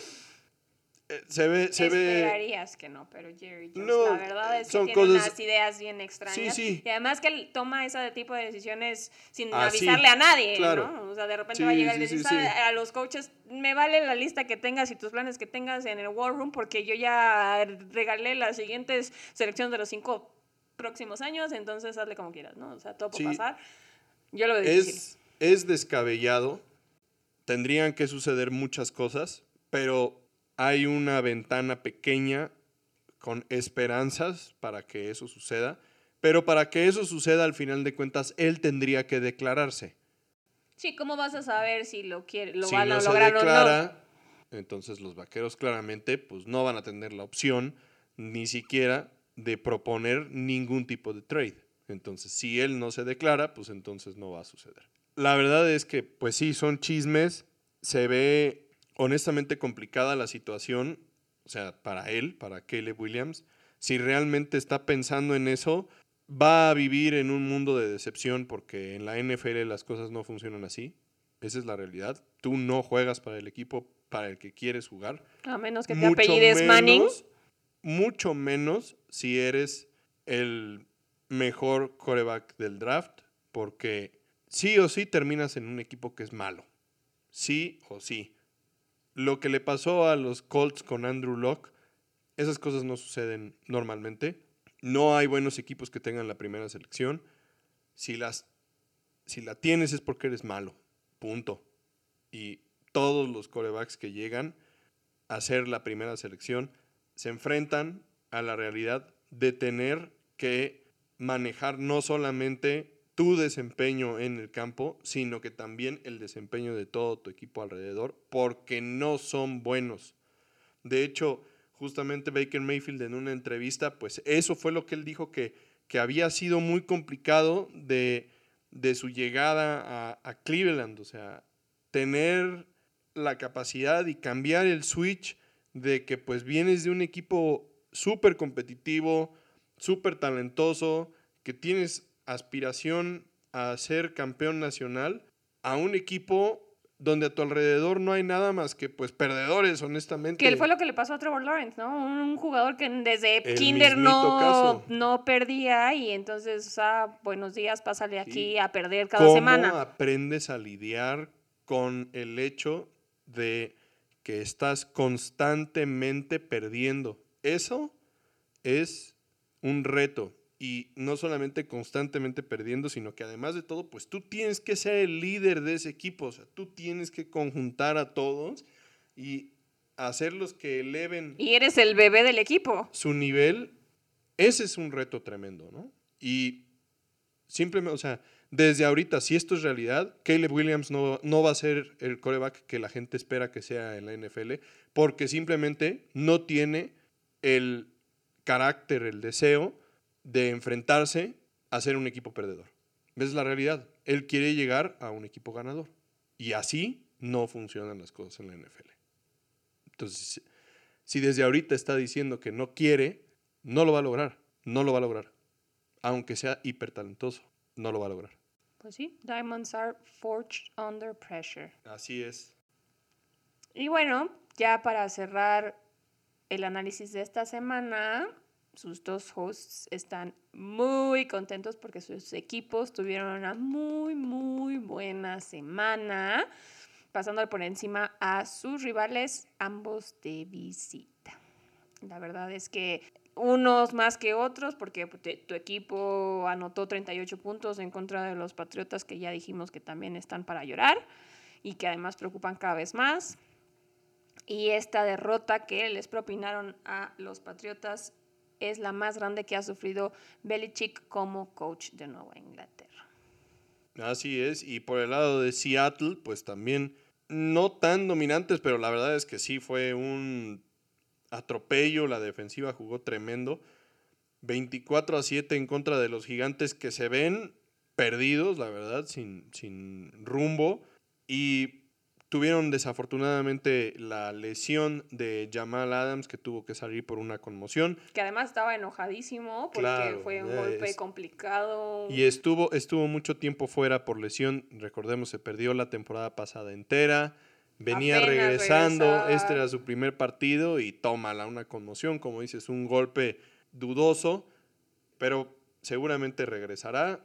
eh, se ve, se Esperarías que no, pero Jerry Jones, la verdad es que tiene unas ideas bien extrañas. Sí, sí. Y además que él toma ese tipo de decisiones sin ah, avisarle a nadie, ¿no? O sea, de repente va a llegar y decir, a los coaches, me vale la lista que tengas y tus planes que tengas en el War Room porque yo ya regalé las siguientes selecciones de los cinco próximos años, entonces hazle como quieras, ¿no? O sea, todo puede pasar. Yo lo veo es, Es descabellado. Tendrían que suceder muchas cosas, pero hay una ventana pequeña con esperanzas para que eso suceda. Pero para que eso suceda, al final de cuentas, él tendría que declararse. Sí, ¿cómo vas a saber si lo quiere, lo si van a lograr o no? Entonces los vaqueros claramente pues no van a tener la opción ni siquiera de proponer ningún tipo de trade. Entonces, si él no se declara, pues entonces no va a suceder. La verdad es que, pues sí, son chismes. Se ve honestamente complicada la situación, o sea, para él, para Caleb Williams. Si realmente está pensando en eso, va a vivir en un mundo de decepción porque en la NFL las cosas no funcionan así. Esa es la realidad. Tú no juegas para el equipo para el que quieres jugar. A menos que te apellides Manning mucho menos si eres el mejor coreback del draft, porque sí o sí terminas en un equipo que es malo. Sí o sí. Lo que le pasó a los Colts con Andrew Locke, esas cosas no suceden normalmente. No hay buenos equipos que tengan la primera selección. Si, las, si la tienes es porque eres malo. Punto. Y todos los corebacks que llegan a ser la primera selección se enfrentan a la realidad de tener que manejar no solamente tu desempeño en el campo, sino que también el desempeño de todo tu equipo alrededor, porque no son buenos. De hecho, justamente Baker Mayfield en una entrevista, pues eso fue lo que él dijo que, que había sido muy complicado de, de su llegada a, a Cleveland, o sea, tener la capacidad y cambiar el switch de que pues vienes de un equipo súper competitivo, súper talentoso, que tienes aspiración a ser campeón nacional, a un equipo donde a tu alrededor no hay nada más que pues perdedores, honestamente. Que fue lo que le pasó a Trevor Lawrence, ¿no? Un jugador que desde kinder no, no perdía y entonces, ah, buenos días, pásale aquí a perder cada ¿Cómo semana. aprendes a lidiar con el hecho de que estás constantemente perdiendo? Eso es un reto y no solamente constantemente perdiendo, sino que además de todo, pues tú tienes que ser el líder de ese equipo, o sea, tú tienes que conjuntar a todos y hacerlos que eleven. Y eres el bebé del equipo. Su nivel, ese es un reto tremendo, ¿no? Y simplemente, o sea, desde ahorita, si esto es realidad, Caleb Williams no, no va a ser el coreback que la gente espera que sea en la NFL, porque simplemente no tiene el carácter, el deseo de enfrentarse a ser un equipo perdedor. ¿Ves la realidad? Él quiere llegar a un equipo ganador. Y así no funcionan las cosas en la NFL. Entonces, si desde ahorita está diciendo que no quiere, no lo va a lograr. No lo va a lograr. Aunque sea hiper talentoso, no lo va a lograr. Pues sí, diamonds are forged under pressure. Así es. Y bueno, ya para cerrar el análisis de esta semana, sus dos hosts están muy contentos porque sus equipos tuvieron una muy, muy buena semana, pasando por encima a sus rivales, ambos de visita. La verdad es que unos más que otros, porque tu equipo anotó 38 puntos en contra de los Patriotas, que ya dijimos que también están para llorar y que además preocupan cada vez más. Y esta derrota que les propinaron a los Patriotas es la más grande que ha sufrido Belichick como coach de Nueva Inglaterra. Así es, y por el lado de Seattle, pues también no tan dominantes, pero la verdad es que sí fue un atropello, la defensiva jugó tremendo. 24 a 7 en contra de los gigantes que se ven perdidos, la verdad, sin, sin rumbo. Y Tuvieron desafortunadamente la lesión de Jamal Adams, que tuvo que salir por una conmoción. Que además estaba enojadísimo porque fue un golpe complicado. Y estuvo, estuvo mucho tiempo fuera por lesión. Recordemos, se perdió la temporada pasada entera. Venía regresando, este era su primer partido y tómala una conmoción, como dices, un golpe dudoso, pero seguramente regresará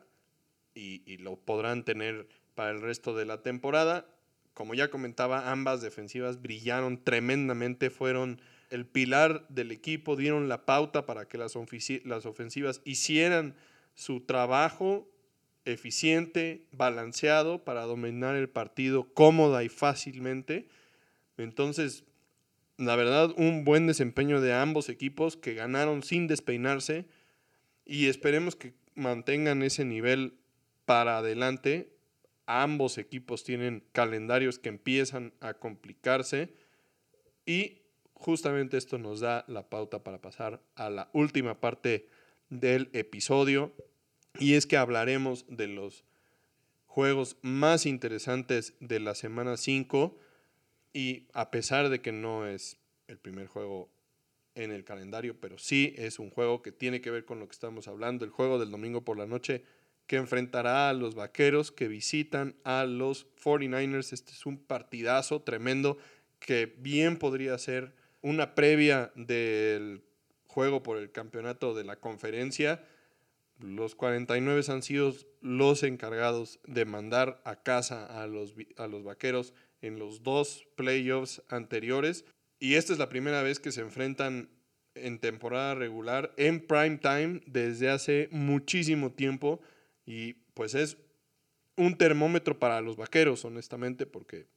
y, y lo podrán tener para el resto de la temporada como ya comentaba, ambas defensivas brillaron tremendamente, fueron el pilar del equipo, dieron la pauta para que las, las ofensivas hicieran su trabajo eficiente, balanceado, para dominar el partido cómoda y fácilmente. Entonces, la verdad, un buen desempeño de ambos equipos que ganaron sin despeinarse y esperemos que mantengan ese nivel para adelante ambos equipos tienen calendarios que empiezan a complicarse y justamente esto nos da la pauta para pasar a la última parte del episodio y es que hablaremos de los juegos más interesantes de la semana 5 y a pesar de que no es el primer juego en el calendario, pero sí es un juego que tiene que ver con lo que estamos hablando, el juego del domingo por la noche que enfrentará a los Vaqueros que visitan a los 49ers. Este es un partidazo tremendo que bien podría ser una previa del juego por el campeonato de la conferencia. Los 49 han sido los encargados de mandar a casa a los, a los Vaqueros en los dos playoffs anteriores. Y esta es la primera vez que se enfrentan en temporada regular en prime time desde hace muchísimo tiempo. Y pues es un termómetro para los vaqueros, honestamente, porque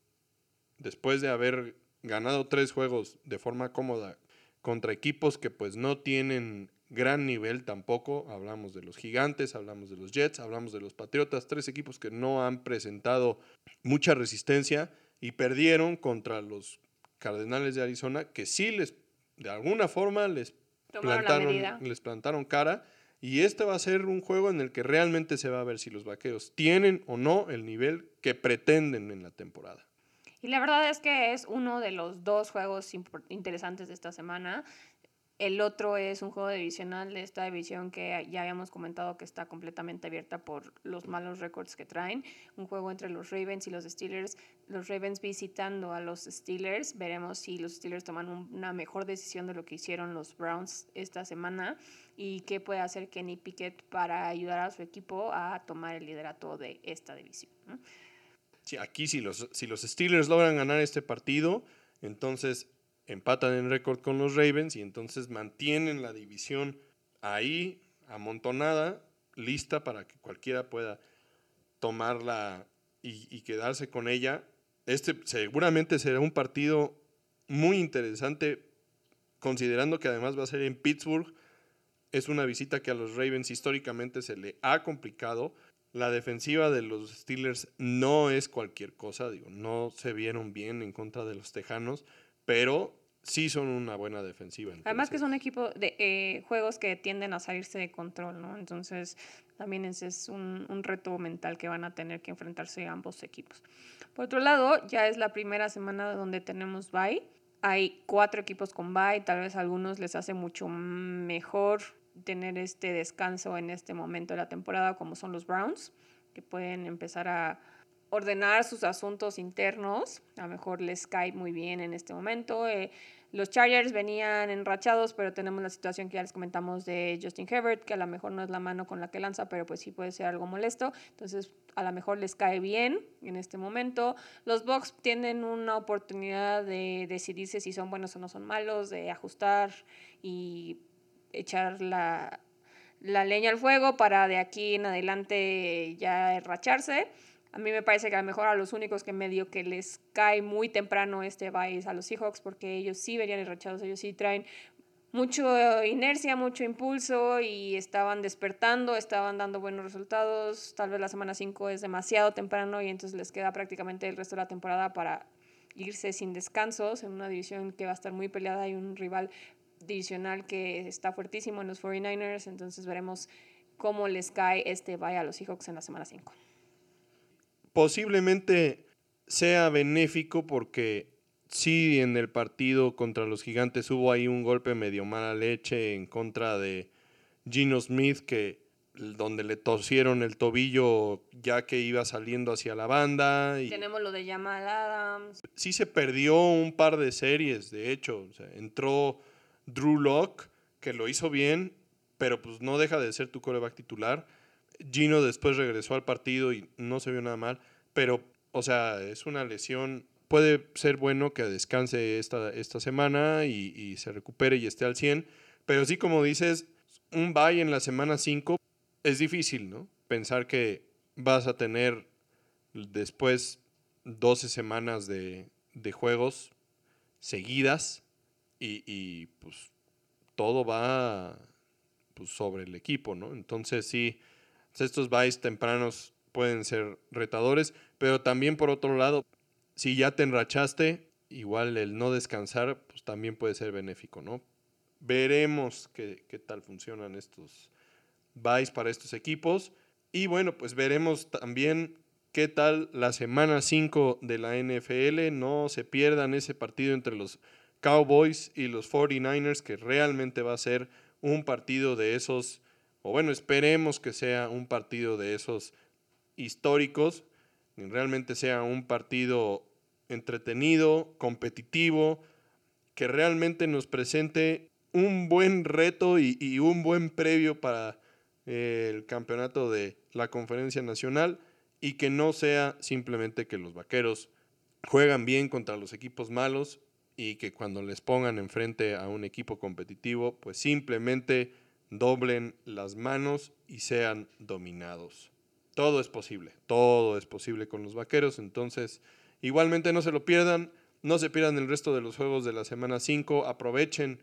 después de haber ganado tres juegos de forma cómoda contra equipos que pues no tienen gran nivel tampoco, hablamos de los gigantes, hablamos de los Jets, hablamos de los Patriotas, tres equipos que no han presentado mucha resistencia y perdieron contra los Cardenales de Arizona, que sí les, de alguna forma, les plantaron, les plantaron cara y este va a ser un juego en el que realmente se va a ver si los vaqueros tienen o no el nivel que pretenden en la temporada. Y la verdad es que es uno de los dos juegos interesantes de esta semana. El otro es un juego divisional de esta división que ya habíamos comentado que está completamente abierta por los malos récords que traen. Un juego entre los Ravens y los Steelers. Los Ravens visitando a los Steelers. Veremos si los Steelers toman una mejor decisión de lo que hicieron los Browns esta semana y qué puede hacer Kenny Pickett para ayudar a su equipo a tomar el liderato de esta división. Sí, aquí si los, si los Steelers logran ganar este partido, entonces empatan en récord con los Ravens y entonces mantienen la división ahí, amontonada, lista para que cualquiera pueda tomarla y, quedarse con ella. Este seguramente será un partido muy interesante, considerando que además va a ser en Pittsburgh. Es una visita que a los Ravens históricamente se le ha complicado. La defensiva de los Steelers no es cualquier cosa, digo, no se vieron bien en contra de los Tejanos, pero sí son una buena defensiva. Además que es un equipo de eh, juegos que tienden a salirse de control, ¿no? Entonces también ese es un, un, reto mental que van a tener que enfrentarse ambos equipos. Por otro lado, ya es la primera semana donde tenemos bye. Hay cuatro equipos con bye, tal vez a algunos les hace mucho mejor tener este descanso en este momento de la temporada, como son los Browns, que pueden empezar a ordenar sus asuntos internos. A lo mejor les cae muy bien en este momento. Eh, los Chargers venían enrachados, pero tenemos la situación que ya les comentamos de Justin Herbert, que a lo mejor no es la mano con la que lanza, pero pues sí puede ser algo molesto. Entonces, a lo mejor les cae bien en este momento. Los Bucks tienen una oportunidad de decidirse si son buenos o no son malos, de ajustar y echar la, la leña al fuego para de aquí en adelante ya enracharse. A mí me parece que a lo mejor a los únicos que medio que les cae muy temprano este vice a los Seahawks, porque ellos sí verían enrachados, ellos sí traen mucho inercia, mucho impulso y estaban despertando, estaban dando buenos resultados. Tal vez la semana 5 es demasiado temprano y entonces les queda prácticamente el resto de la temporada para irse sin descansos en una división que va a estar muy peleada y un rival divisional que está fuertísimo en los 49ers. Entonces veremos cómo les cae este bye a los Seahawks en la semana 5 posiblemente sea benéfico porque sí en el partido contra los gigantes hubo ahí un golpe medio mala leche en contra de Gino Smith que donde le torcieron el tobillo ya que iba saliendo hacia la banda. Y Tenemos lo de Jamal Adams. Sí se perdió un par de series, de hecho. entró Drew Locke, que lo hizo bien, pero pues no deja de ser tu coreback titular. Gino después regresó al partido y no se vio nada mal, pero, o sea, es una lesión. Puede ser bueno que descanse esta, esta semana y, se recupere y esté al 100, pero sí, como dices, un bye en la semana 5 es difícil, ¿no? Pensar que vas a tener después 12 semanas de, de juegos seguidas y, y, pues todo va pues, sobre el equipo, ¿no? Entonces sí, estos byes tempranos pueden ser retadores, pero también por otro lado, si ya te enrachaste, igual el no descansar, pues también puede ser benéfico, ¿no? Veremos qué, qué tal funcionan estos byes para estos equipos. Y bueno, pues veremos también qué tal la semana 5 de la NFL. No se pierdan ese partido entre los Cowboys y los 49ers, que realmente va a ser un partido de esos o bueno, esperemos que sea un partido de esos históricos, que realmente sea un partido entretenido, competitivo, que realmente nos presente un buen reto y, un buen previo para eh, el campeonato de la conferencia nacional y que no sea simplemente que los vaqueros juegan bien contra los equipos malos y que cuando les pongan enfrente a un equipo competitivo, pues simplemente doblen las manos y sean dominados. Todo es posible, todo es posible con los vaqueros, entonces igualmente no se lo pierdan, no se pierdan el resto de los juegos de la semana 5, aprovechen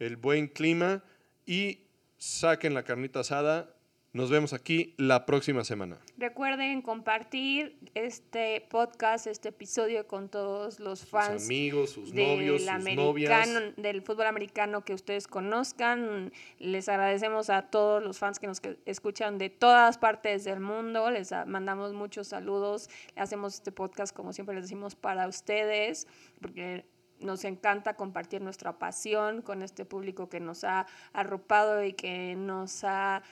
el buen clima y saquen la carnita asada nos vemos aquí la próxima semana. Recuerden compartir este podcast, este episodio con todos los fans. Sus amigos, sus novios, sus novias. Del fútbol americano que ustedes conozcan. Les agradecemos a todos los fans que nos escuchan de todas partes del mundo. Les mandamos muchos saludos. Hacemos este podcast, como siempre les decimos, para ustedes, porque nos encanta compartir nuestra pasión con este público que nos ha arropado y que nos ha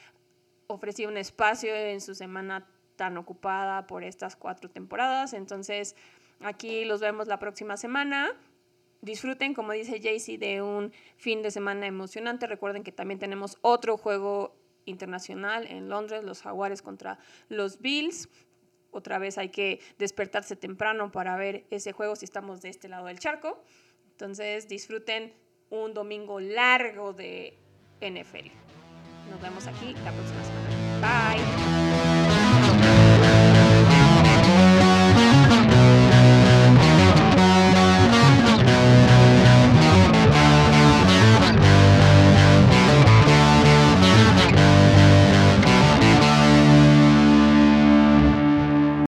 ofrecido un espacio en su semana tan ocupada por estas cuatro temporadas. Entonces, aquí los vemos la próxima semana. Disfruten, como dice Jaycee, de un fin de semana emocionante. Recuerden que también tenemos otro juego internacional en Londres, los Jaguares contra los Bills. Otra vez hay que despertarse temprano para ver ese juego si estamos de este lado del charco. Entonces disfruten un domingo largo de NFL. Nos vemos aquí la próxima semana. Bye.